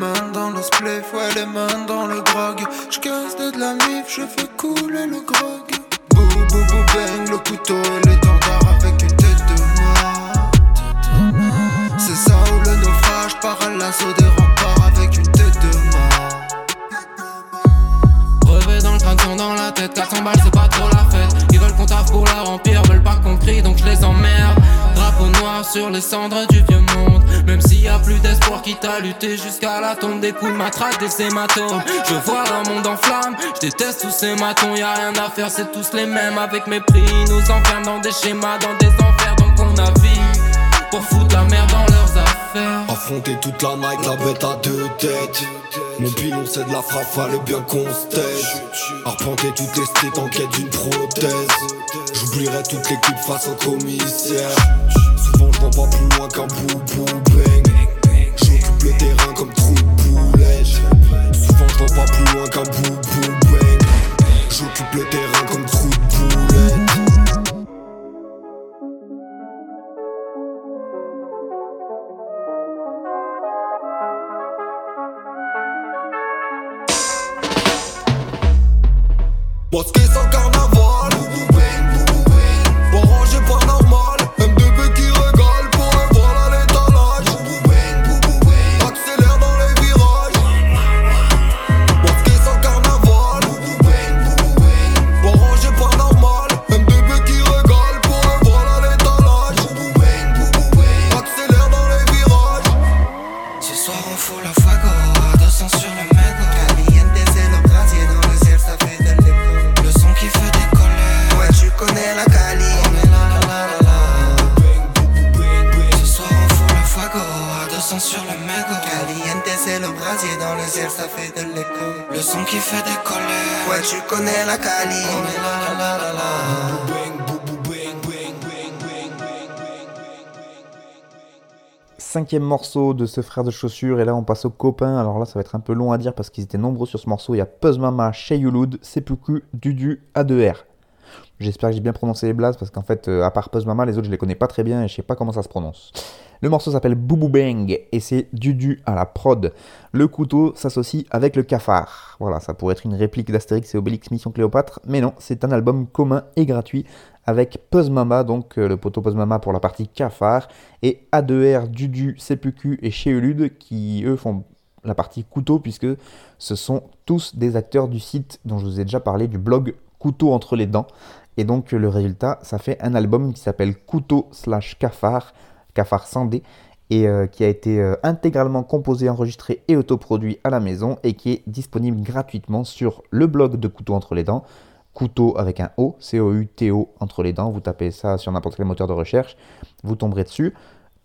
Je vois un monde en flammes, je déteste tous ces matons y a rien à faire, c'est tous les mêmes Avec mépris, ils nous enferment dans des schémas, dans des enfers Donc on navigue pour foutre la merde dans leurs affaires Affronter toute la night, la bête à deux têtes. Mon pilon c'est de la frappe, fallait bien qu'on se. Arpenter toutes les streets en quête d'une prothèse. J'oublierai toute l'équipe face au commissaire. Souvent je vois pas plus loin qu'un boubou bang. J'occupe le terrain comme trou. Vois pas plus loin qu'un boubou bang. J'occupe le terrain comme trou de poulet. Mosquée sans carnaval Cinquième morceau de ce frère de chaussures, et là on passe aux copains. Alors là, ça va être un peu long à dire parce qu'ils étaient nombreux sur ce morceau. Il y a Puzz Mama, Sheyulud, Seppuku, Dudu, A2R. J'espère que j'ai bien prononcé les blases parce qu'en fait, euh, à part Puzz Mama, les autres je les connais pas très bien et je sais pas comment ça se prononce. Le morceau s'appelle Boubou Bang et c'est Dudu à la prod. Le couteau s'associe avec le cafard. Voilà, ça pourrait être une réplique d'Astérix et Obélix Mission Cléopâtre, mais non, c'est un album commun et gratuit avec Puzz Mama, donc euh, le poteau Puzz Mama pour la partie cafard, et A2R, Dudu, CPQ et Chéulude qui eux font la partie couteau puisque ce sont tous des acteurs du site dont je vous ai déjà parlé, du blog Couteau entre les dents. Et donc le résultat, ça fait un album qui s'appelle Couteau slash cafard, cafard sans D, et euh, qui a été euh, intégralement composé, enregistré et autoproduit à la maison et qui est disponible gratuitement sur le blog de Couteau entre les dents, couteau avec un O, C-O-U-T-O entre les dents, vous tapez ça sur n'importe quel moteur de recherche, vous tomberez dessus.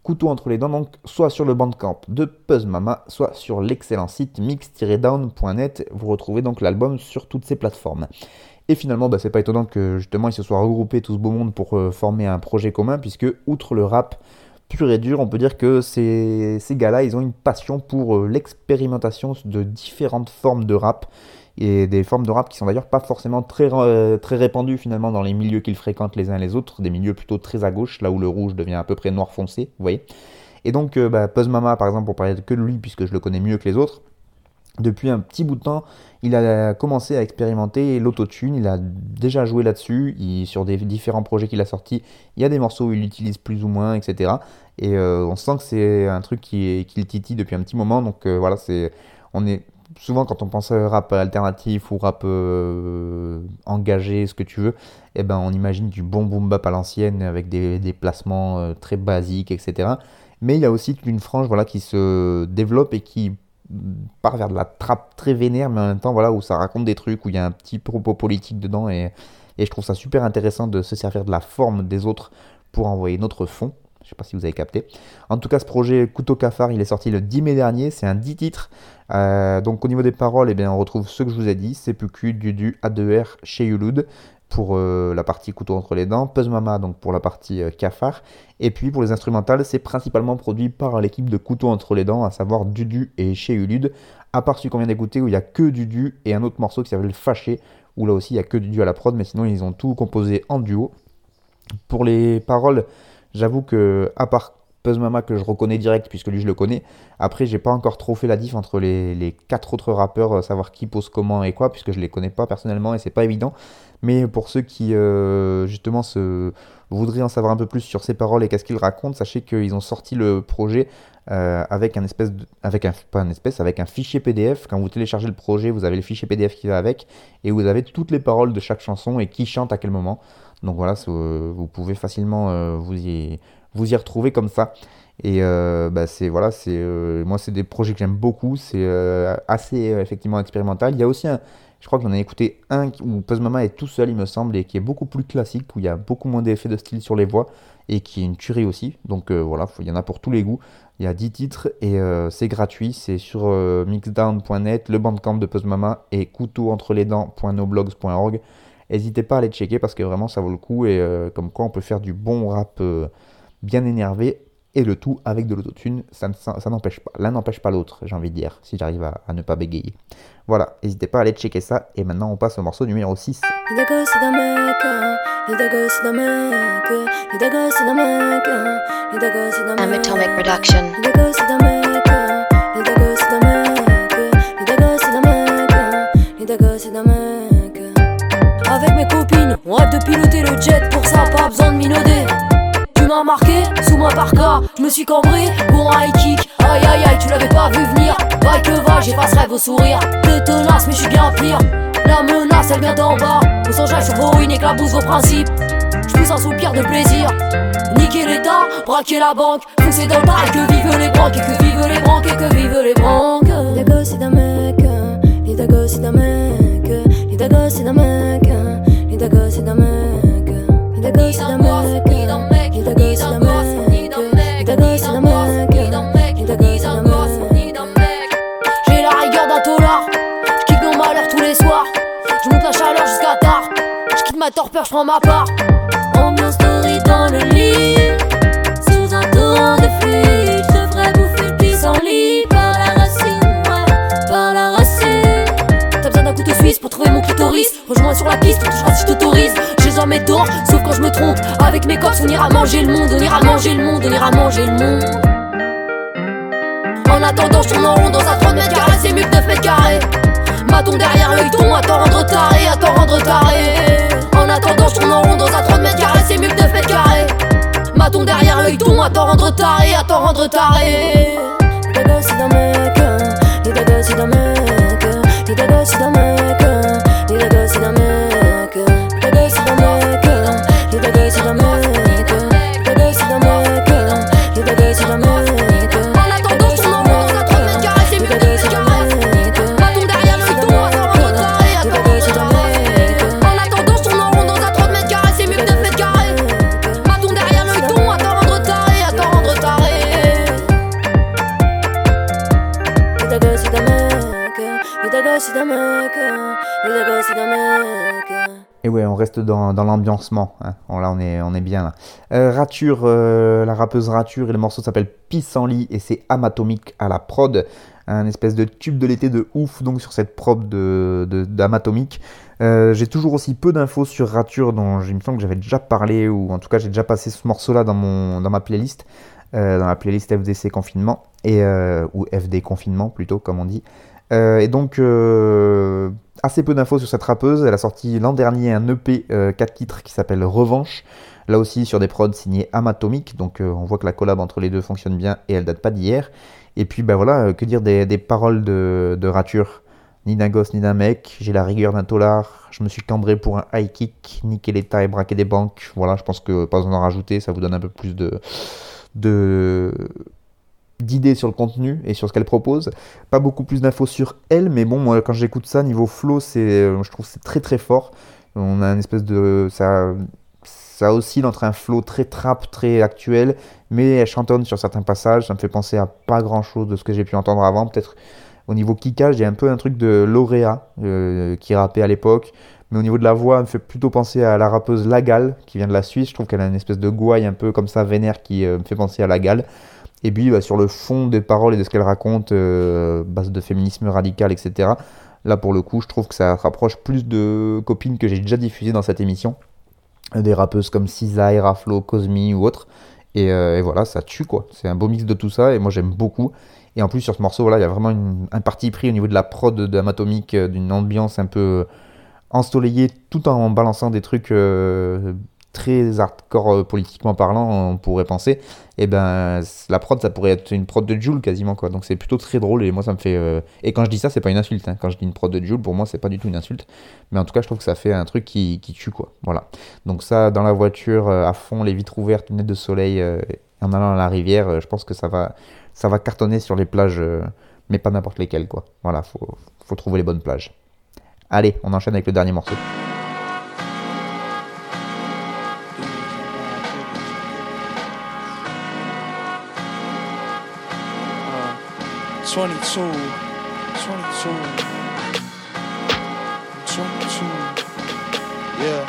couteau entre les dents, donc soit sur le bandcamp de Puzzmama, soit sur l'excellent site mix-down.net. Vous retrouvez donc l'album sur toutes ces plateformes. Et finalement, bah, c'est pas étonnant que justement ils se soient regroupés tout ce beau monde pour euh, former un projet commun, puisque outre le rap pur et dur, on peut dire que ces, gars-là, ils ont une passion pour euh, l'expérimentation de différentes formes de rap et des formes de rap qui sont d'ailleurs pas forcément très, euh, répandues finalement dans les milieux qu'ils fréquentent les uns les autres, des milieux plutôt très à gauche, là où le rouge devient à peu près noir foncé, vous voyez. Et donc, euh, bah, par exemple, pour parler que de lui, puisque je le connais mieux que les autres, depuis un petit bout de temps, il a commencé à expérimenter l'autotune, il a déjà joué là-dessus, sur des différents projets qu'il a sortis, il y a des morceaux où il l'utilise plus ou moins, etc. Et euh, on sent que c'est un truc qui, qui le titille depuis un petit moment, donc euh, voilà, c'est, on est souvent quand on pense à rap alternatif ou rap euh, engagé, ce que tu veux, eh ben on imagine du bon boom bap à l'ancienne avec des, des placements très basiques, etc. Mais il y a aussi une frange voilà, qui se développe et qui part vers de la trappe très vénère, mais en même temps, voilà, où ça raconte des trucs, où il y a un petit propos politique dedans, et, je trouve ça super intéressant de se servir de la forme des autres pour envoyer notre fond. Je sais pas si vous avez capté. En tout cas, ce projet Couteau Cafard, il est sorti le 10 mai dernier. C'est un 10 titres. Euh, donc, au niveau des paroles, eh bien, on retrouve ce que je vous ai dit CPQ, Dudu, A2R, chez Yulud pour euh, la partie couteau entre les dents, Puzz Mama donc pour la partie euh, cafard, et puis pour les instrumentales, c'est principalement produit par l'équipe de couteau entre les dents, à savoir Dudu et Chez Ulud, à part celui qu'on vient d'écouter où il n'y a que Dudu et un autre morceau qui s'appelle Fâché, où là aussi il n'y a que Dudu à la prod, mais sinon ils ont tout composé en duo. Pour les paroles, j'avoue que à part Puzz Mama que je reconnais direct puisque lui je le connais. Après, j'ai pas encore trop fait la diff entre les, les quatre autres rappeurs, euh, savoir qui pose comment et quoi, puisque je les connais pas personnellement et c'est pas évident. Mais pour ceux qui euh, justement se voudraient en savoir un peu plus sur ces paroles et qu'est-ce qu'ils racontent, sachez qu'ils ont sorti le projet euh, avec un espèce avec un pas un espèce avec un fichier PDF. Quand vous téléchargez le projet, vous avez le fichier PDF qui va avec et vous avez toutes les paroles de chaque chanson et qui chante à quel moment. Donc voilà, vous pouvez facilement vous y vous y retrouver comme ça. Et bah, c'est voilà, c'est moi c'est des projets que j'aime beaucoup, c'est assez effectivement expérimental. Il y a aussi un, je crois que j'en ai écouté un où Puzz Mama est tout seul, il me semble, et qui est beaucoup plus classique, où il y a beaucoup moins d'effets de style sur les voix, et qui est une tuerie aussi. Donc euh, voilà, il y en a pour tous les goûts. Il y a 10 titres, et euh, c'est gratuit. C'est sur euh, mixdown.net, le bandcamp de Puzz Mama, et couteauentrelesdents.noblogs.org. N'hésitez pas à les checker, parce que vraiment, ça vaut le coup, et comme quoi on peut faire du bon rap bien énervé et le tout avec de l'autotune, ça, ça, n'empêche pas, l'un n'empêche pas l'autre, j'ai envie de dire, si j'arrive à, ne pas bégayer. Voilà, n'hésitez pas à aller checker ça, et maintenant on passe au morceau numéro 6. Avec mes copines, on rêve de piloter le jet, pour ça pas besoin de minauder marqué sous ma parka. Je me suis cambré pour un high kick. Aïe aïe aïe, tu l'avais pas vu venir. Vaille que va, j'effacerai vos sourires. T'es tenace, mais je suis bien pire. La menace, elle vient d'en bas. Au sang sur vos ruines, éclabousse vos principes. Je pousse un soupir de plaisir. Niquer l'état, braquer la banque. Pousser dans le bail, que vivent les banques, et que vivent les banques, et que vivent les banques. Les gosses, c'est d'un mec. Les dagos, c'est d'un mec. Les dagos, c'est d'un mec. Les dagos, c'est d'un mec. Les dagos, c'est d'un mec. Torpeur, je prends ma part. Ambiance story dans le lit. Sous un torrent de fluide. Je devrais bouffer le pissenlit. Par la racine, ouais, par la racine. T'as besoin d'un couteau suisse pour trouver mon clitoris. Rejoins sur la piste, touchera si je t'autorise jamais tort, sauf quand je me trompe. Avec mes cops, on ira manger le monde, on ira manger le monde, on ira manger le monde. En attendant, je tourne en rond dans un 30 mètres carrés, c'est mieux que 9 mètres carrés. Maton derrière l'œil ton, à t'en rendre taré, à t'en rendre taré. En attendant, je tourne en rond dans un 30 mètres carrés, c'est mieux que 9 mètres carrés. Maton derrière l'œil ton, à t'en rendre taré, à t'en rendre taré. Gars, c'est d'un mec, gars, c'est d'un mec, gars, c'est d'un mec, dans, l'ambiancement. Hein. Là, on est, on est bien là. Euh, Rature, euh, la rappeuse Rature, et le morceau s'appelle Pissenlit et c'est Amatomique à la prod. Un espèce de tube de l'été de ouf, donc sur cette prod d'Amatomique. De, d'Amatomique. Euh, j'ai toujours aussi peu d'infos sur Rature, dont il me semble que j'avais déjà parlé, ou en tout cas, j'ai déjà passé ce morceau-là dans, dans ma playlist. Dans la playlist FDC confinement, et, ou FD confinement plutôt, comme on dit. Euh, et donc, euh, assez peu d'infos sur cette rappeuse. Elle a sorti l'an dernier un EP 4 titres qui s'appelle Revanche. Là aussi sur des prods signés Amatomic. Donc, on voit que la collab entre les deux fonctionne bien et elle date pas d'hier. Et puis, bah voilà, que dire des, paroles de, de rature ni d'un gosse ni d'un mec, j'ai la rigueur d'un tolard, je me suis cambré pour un high kick, niquer l'État et braquer des banques. Voilà, je pense que pas besoin d'en rajouter, ça vous donne un peu plus de, de d'idées sur le contenu et sur ce qu'elle propose. Pas beaucoup plus d'infos sur elle, mais bon, moi quand j'écoute ça, niveau flow, c'est, euh, je trouve c'est très très fort. On a une espèce de. Ça, ça oscille entre un flow très trap, très actuel, mais elle chantonne sur certains passages. Ça me fait penser à pas grand chose de ce que j'ai pu entendre avant. Peut-être au niveau kickage, j'ai un peu un truc de lauréat euh, qui rappait à l'époque. Mais au niveau de la voix, elle me fait plutôt penser à la rappeuse Lagal, qui vient de la Suisse. Je trouve qu'elle a une espèce de gouaille un peu comme ça, vénère, qui euh, me fait penser à Lagal. Et puis, bah, sur le fond des paroles et de ce qu'elle raconte, euh, base de féminisme radical, etc. Là, pour le coup, je trouve que ça rapproche plus de copines que j'ai déjà diffusées dans cette émission. Des rappeuses comme Cisa, Raflo, Cosmi ou autres. Et, euh, et, voilà, ça tue quoi. C'est un beau mix de tout ça et moi j'aime beaucoup. Et en plus, sur ce morceau, là, il y a vraiment un parti pris au niveau de la prod d'Amatomique, d'une ambiance un peu ensoleillé tout en balançant des trucs euh, très hardcore euh, politiquement parlant, on pourrait penser, et eh ben la prod ça pourrait être une prod de Joule quasiment quoi. Donc c'est plutôt très drôle et moi ça me fait. Euh, et quand je dis ça, c'est pas une insulte. Hein. Quand je dis une prod de Joule, pour moi c'est pas du tout une insulte. Mais en tout cas, je trouve que ça fait un truc qui, qui tue quoi. Voilà. Donc ça, dans la voiture, à fond, les vitres ouvertes, lunettes de soleil, en allant à la rivière, je pense que ça va, ça va cartonner sur les plages, mais pas n'importe lesquelles quoi. Voilà, faut, faut trouver les bonnes plages. Allez, on enchaîne avec le dernier morceau. 22, 22, 22, yeah,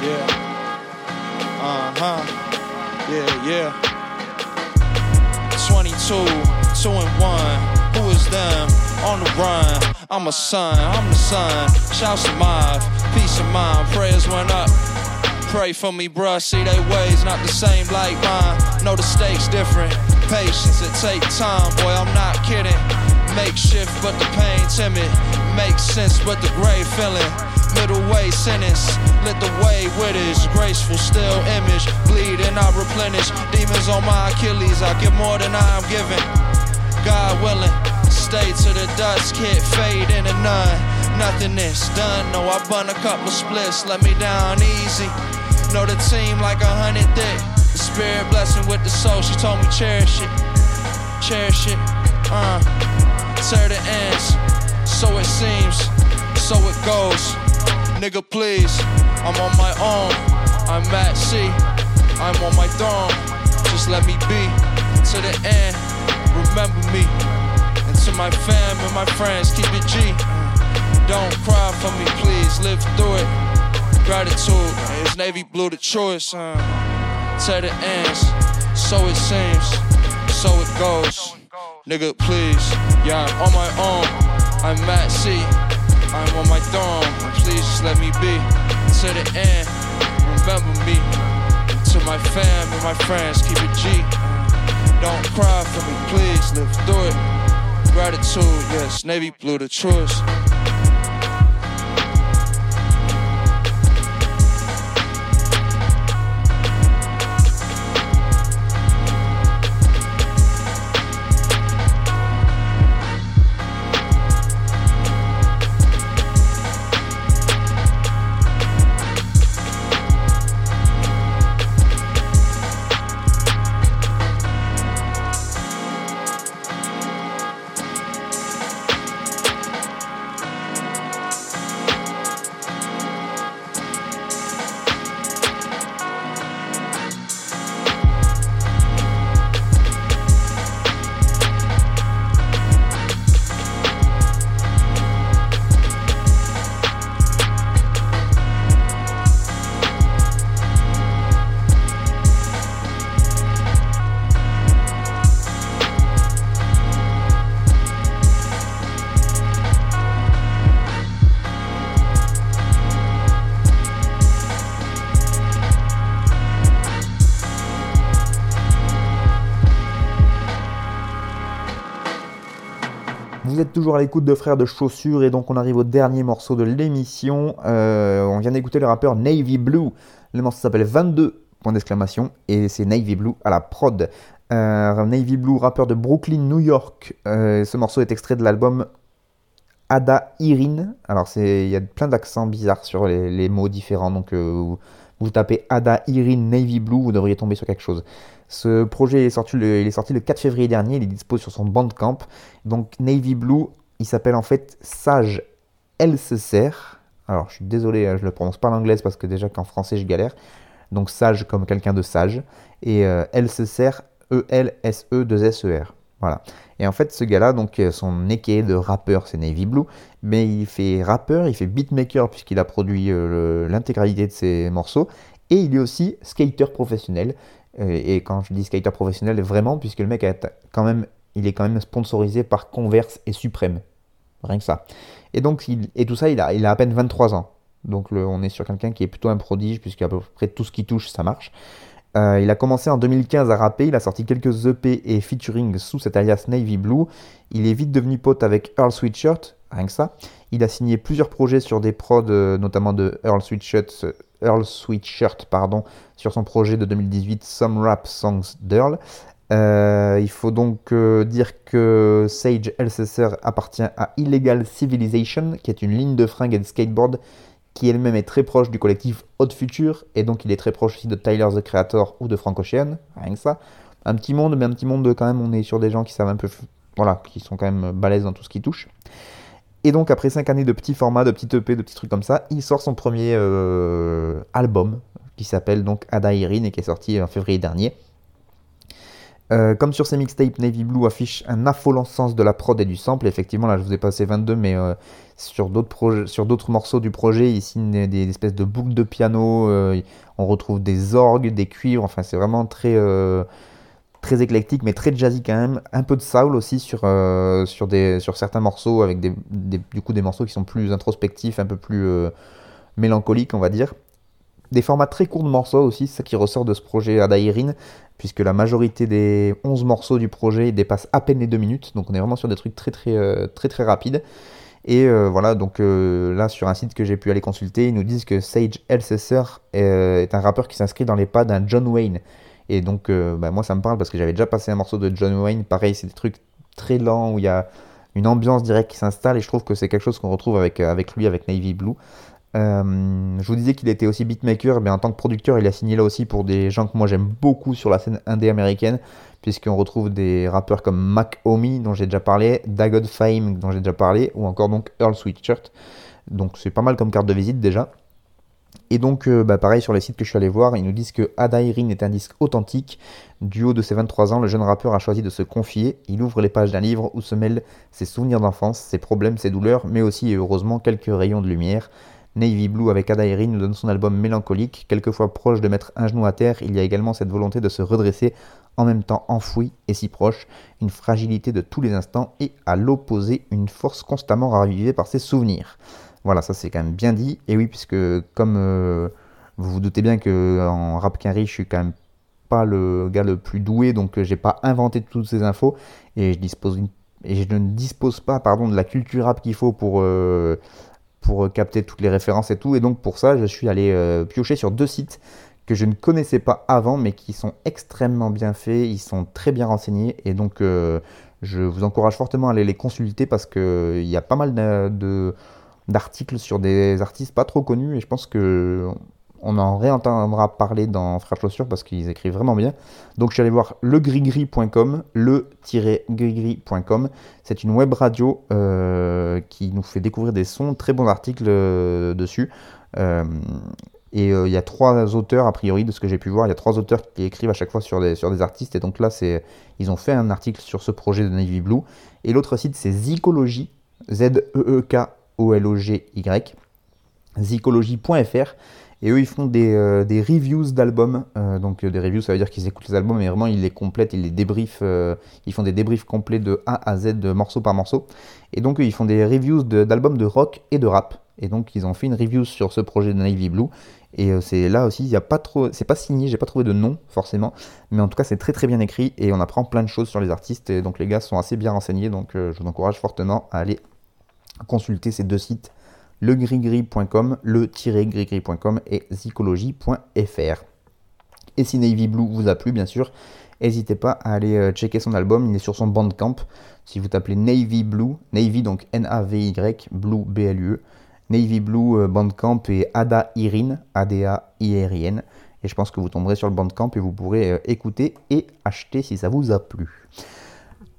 yeah, uh huh, yeah, yeah. 22, 2 and 1, who is them? on the run. I'm a son, I'm the son. Shouts to my peace of mind. Prayers went up. Pray for me, bruh. See they ways not the same like mine. Know the stakes different. Patience, it take time, boy. I'm not kidding. Makeshift, but the pain timid. Makes sense, but the gray feeling. Middle way sentence, lit the way with it. Graceful, still image. Bleed and I replenish. Demons on my Achilles. I give more than I'm giving. God willing stay to the dust, can't fade into none. Nothing is done. No, I bun a couple splits, let me down easy. Know the team like a hundred thick. The spirit blessing with the soul, she told me cherish it. Cherish it, uh. Tear the ends, so it seems, so it goes. Nigga, please, I'm on my own. I'm at sea, I'm on my throne. Just let me be to the end. Remember me And to my fam and my friends, keep it G. Don't cry for me, please, live through it. Gratitude, it's navy blue the choice. Uh, to the ends, so it seems, so it goes. Nigga, please, yeah, I'm on my own. I'm at sea, I'm on my throne. Please just let me be to the end. Remember me, to my fam and my friends, keep it G. Don't cry for me, please, live through it gratitude, yes, Navy blue the truest. Toujours à l'écoute de Frères de Chaussures et donc on arrive au dernier morceau de l'émission. Euh, on vient d'écouter le rappeur Navy Blue. Le morceau s'appelle 22 point d'exclamation et c'est Navy Blue à la prod. Euh, Navy Blue, rappeur de Brooklyn, New York. Euh, ce morceau est extrait de l'album Ada Irine. Alors il y a plein d'accents bizarres sur les, mots différents. Donc vous, tapez Ada Irine Navy Blue, vous devriez tomber sur quelque chose. Ce projet est sorti, le, il est sorti le 4 février dernier, il est dispo sur son Bandcamp. Donc Navy Blue, il s'appelle en fait Sage sert. Alors je suis désolé, hein, je le prononce pas l'anglaise parce que déjà qu'en français je galère. Donc sage comme quelqu'un de sage. Et euh, sert E-L-S-E-2-S-E-R. Voilà. Et en fait, ce gars-là, donc euh, son équerre de rappeur, c'est Navy Blue, mais il fait rappeur, il fait beatmaker puisqu'il a produit euh, l'intégralité de ses morceaux, et il est aussi skater professionnel. Euh, et quand je dis skater professionnel, vraiment, puisque le mec quand même, il est quand même sponsorisé par Converse et Supreme. Rien que ça. Et donc, et tout ça, il a, il a à peine 23 ans. Donc, on est sur quelqu'un qui est plutôt un prodige, puisqu'à peu près tout ce qui touche, ça marche. Euh, il a commencé en 2015 à rapper, il a sorti quelques EP et featuring sous cet alias Navy Blue. Il est vite devenu pote avec Earl Sweatshirt, rien que ça. Il a signé plusieurs projets sur des prods, euh, notamment de Earl Sweatshirt, Earl Sweatshirt pardon, sur son projet de 2018 Some Rap Songs d'Earl. Euh, il faut donc euh, dire que Sage LCSR appartient à Illegal Civilization, qui est une ligne de fringues et de skateboard qui elle-même est très proche du collectif Hot Future, et donc il est très proche aussi de Tyler the Creator ou de Frank Ocean, rien que ça. Un petit monde, mais un petit monde quand même, on est sur des gens qui savent un peu, voilà, qui sont quand même balèzes dans tout ce qui touche. Et donc après 5 années de petits formats, de petits EP, de petits trucs comme ça, il sort son premier euh, album qui s'appelle donc Ada Irene et qui est sorti en février dernier. Euh, comme sur ses mixtapes, Navy Blue affiche un affolant sens de la prod et du sample. Effectivement, là je vous ai passé 22, mais euh, sur d'autres morceaux du projet, signe des, des, espèces de boucles de piano. on retrouve des orgues, des cuivres. Enfin, c'est vraiment très très éclectique, mais très jazzy quand même. Un peu de soul aussi sur, euh, certains morceaux, avec des, du coup des morceaux qui sont plus introspectifs, un peu plus euh, mélancoliques, on va dire. Des formats très courts de morceaux aussi, c'est ça qui ressort de ce projet Adairine, puisque la majorité des 11 morceaux du projet dépassent à peine les 2 minutes, donc on est vraiment sur des trucs très très euh, très très, rapides. Et voilà, donc là sur un site que j'ai pu aller consulter, ils nous disent que Sage Elsesser est un rappeur qui s'inscrit dans les pas d'un John Wayne. Et donc, euh, bah, moi, ça me parle parce que j'avais déjà passé un morceau de John Wayne. Pareil, c'est des trucs très lents où il y a une ambiance directe qui s'installe et je trouve que c'est quelque chose qu'on retrouve euh, avec lui, avec Navy Blue. Euh, je vous disais qu'il était aussi beatmaker, mais en tant que producteur, il a signé là aussi pour des gens que moi j'aime beaucoup sur la scène indé américaine, puisqu'on retrouve des rappeurs comme Mac Omi, dont j'ai déjà parlé, Dagod Fame, dont j'ai déjà parlé, ou encore donc Earl Sweatshirt. Donc c'est pas mal comme carte de visite déjà. Et donc, euh, bah, pareil, sur les sites que je suis allé voir, ils nous disent que Ada Irene est un disque authentique. Du haut de ses 23 ans, le jeune rappeur a choisi de se confier. Il ouvre les pages d'un livre où se mêlent ses souvenirs d'enfance, ses problèmes, ses douleurs, mais aussi et heureusement quelques rayons de lumière. Navy Blue avec Ada Irene nous donne son album mélancolique. Quelquefois proche de mettre un genou à terre, il y a également cette volonté de se redresser, en même temps enfoui et si proche, une fragilité de tous les instants et à l'opposé, une force constamment ravivée par ses souvenirs. Voilà, ça c'est quand même bien dit. Et oui, puisque comme euh, vous vous doutez bien que en rap quinri, je suis quand même pas le gars le plus doué, donc euh, j'ai pas inventé toutes ces infos et je dispose et je ne dispose pas pardon de la culture rap qu'il faut pour euh, pour capter toutes les références et tout. Et donc pour ça, je suis allé piocher sur deux sites que je ne connaissais pas avant, mais qui sont extrêmement bien faits, ils sont très bien renseignés, et donc je vous encourage fortement à aller les consulter parce qu'il y a pas mal d'articles sur des artistes pas trop connus et je pense que on en réentendra parler dans Frère Chaussures parce qu'ils écrivent vraiment bien. Donc je suis allé voir legrigri.com, le-grigri.com. C'est une web radio euh, qui nous fait découvrir des sons, très bons articles euh, dessus. Euh, et il y a trois auteurs, a priori, de ce que j'ai pu voir, il y a trois auteurs qui écrivent à chaque fois sur des, artistes. Et donc là, ils ont fait un article sur ce projet de Navy Blue. Et l'autre site, c'est Zicology, Z-E-E-K O-L-O-G-Y, zicology.fr. Et eux, ils font des, euh, reviews d'albums. Euh, donc, euh, des reviews, ça veut dire qu'ils écoutent les albums, mais vraiment, ils les complètent, ils les débriefent. ils font des débriefs complets de A à Z, de morceau par morceau. Et donc, ils font des reviews d'albums de, rock et de rap. Et donc ils ont fait une review sur ce projet de Navy Blue. Et c'est là aussi, il y a pas trop, c'est pas signé, j'ai pas trouvé de nom forcément, mais en tout cas c'est très très bien écrit et on apprend plein de choses sur les artistes. Et donc les gars sont assez bien renseignés, donc je vous encourage fortement à aller consulter ces deux sites, legrigri.com, le-grigri.com et zicologie.fr. Et si Navy Blue vous a plu, bien sûr, n'hésitez pas à aller euh, checker son album. Il est sur son Bandcamp. Si vous tapez Navy Blue, Navy donc N-A-V-Y, Blue B-L-U-E, Navy Blue Bandcamp et Ada Irine, A-D-A-I-R-I-N. Et je pense que vous tomberez sur le Bandcamp et vous pourrez euh, écouter et acheter si ça vous a plu.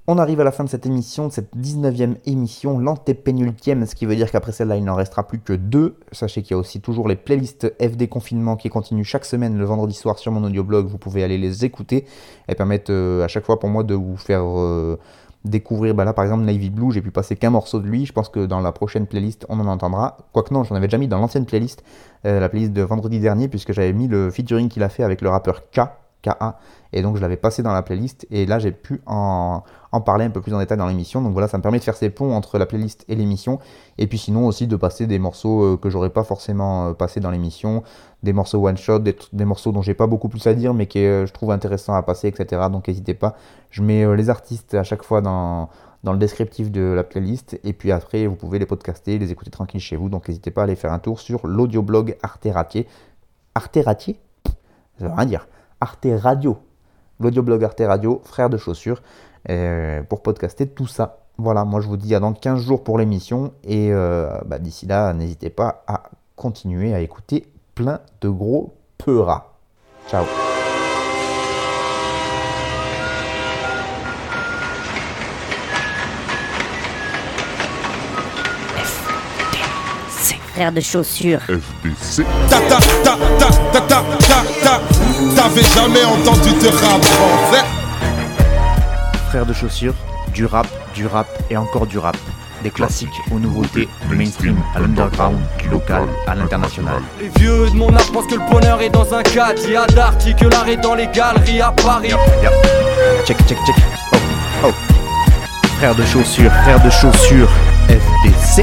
On arrive à la fin de cette émission, de cette 19e émission, l'antépénultième, ce qui veut dire qu'après celle-là, il n'en restera plus que deux. Sachez qu'il y a aussi toujours les playlists FD confinement qui continuent chaque semaine le vendredi soir sur mon audioblog. Vous pouvez aller les écouter. Elles permettent euh, à chaque fois pour moi de vous faire euh, découvrir. Bah là, par exemple, Navy Blue, j'ai pu passer qu'un morceau de lui. Je pense que dans la prochaine playlist, on en entendra. Quoique non, j'en avais déjà mis dans l'ancienne playlist, euh, la playlist de vendredi dernier, puisque j'avais mis le featuring qu'il a fait avec le rappeur K. Et donc je l'avais passé dans la playlist et là j'ai pu en, parler un peu plus en détail dans l'émission. Donc voilà, ça me permet de faire ces ponts entre la playlist et l'émission. Et puis sinon aussi de passer des morceaux euh, que j'aurais pas forcément euh, passé dans l'émission, des morceaux one shot, des, morceaux dont j'ai pas beaucoup plus à dire mais que euh, je trouve intéressant à passer, etc. Donc n'hésitez pas. Je mets les artistes à chaque fois dans, dans le descriptif de la playlist. Et puis après, vous pouvez les podcaster, les écouter tranquille chez vous. Donc n'hésitez pas à aller faire un tour sur l'audioblog Arte Ratier. Arte Ratier? Ça veut rien dire. Arte Radio, l'audioblog Arte Radio, frère de chaussures, euh, pour podcaster tout ça. Voilà, moi je vous dis à dans 15 jours pour l'émission et euh, bah, d'ici là, n'hésitez pas à continuer à écouter plein de gros peuras. Ciao frère de chaussures. FBC. Ta ta ta ta ta ta ta ta. T'avais jamais entendu de rap français. Frère de chaussures, du rap, du rap et encore du rap. Des classiques aux nouveautés, du mainstream à l'underground, du local à l'international. Les vieux de mon âge pensent que le bonheur est dans un cadre. Il y a que l'art est dans les galeries à Paris. Check, check, check. Oh, oh. Frère de chaussures, frère de chaussures, FBC.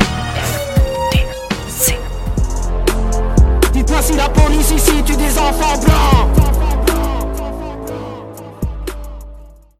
Dites-moi si la police ici tue des enfants blancs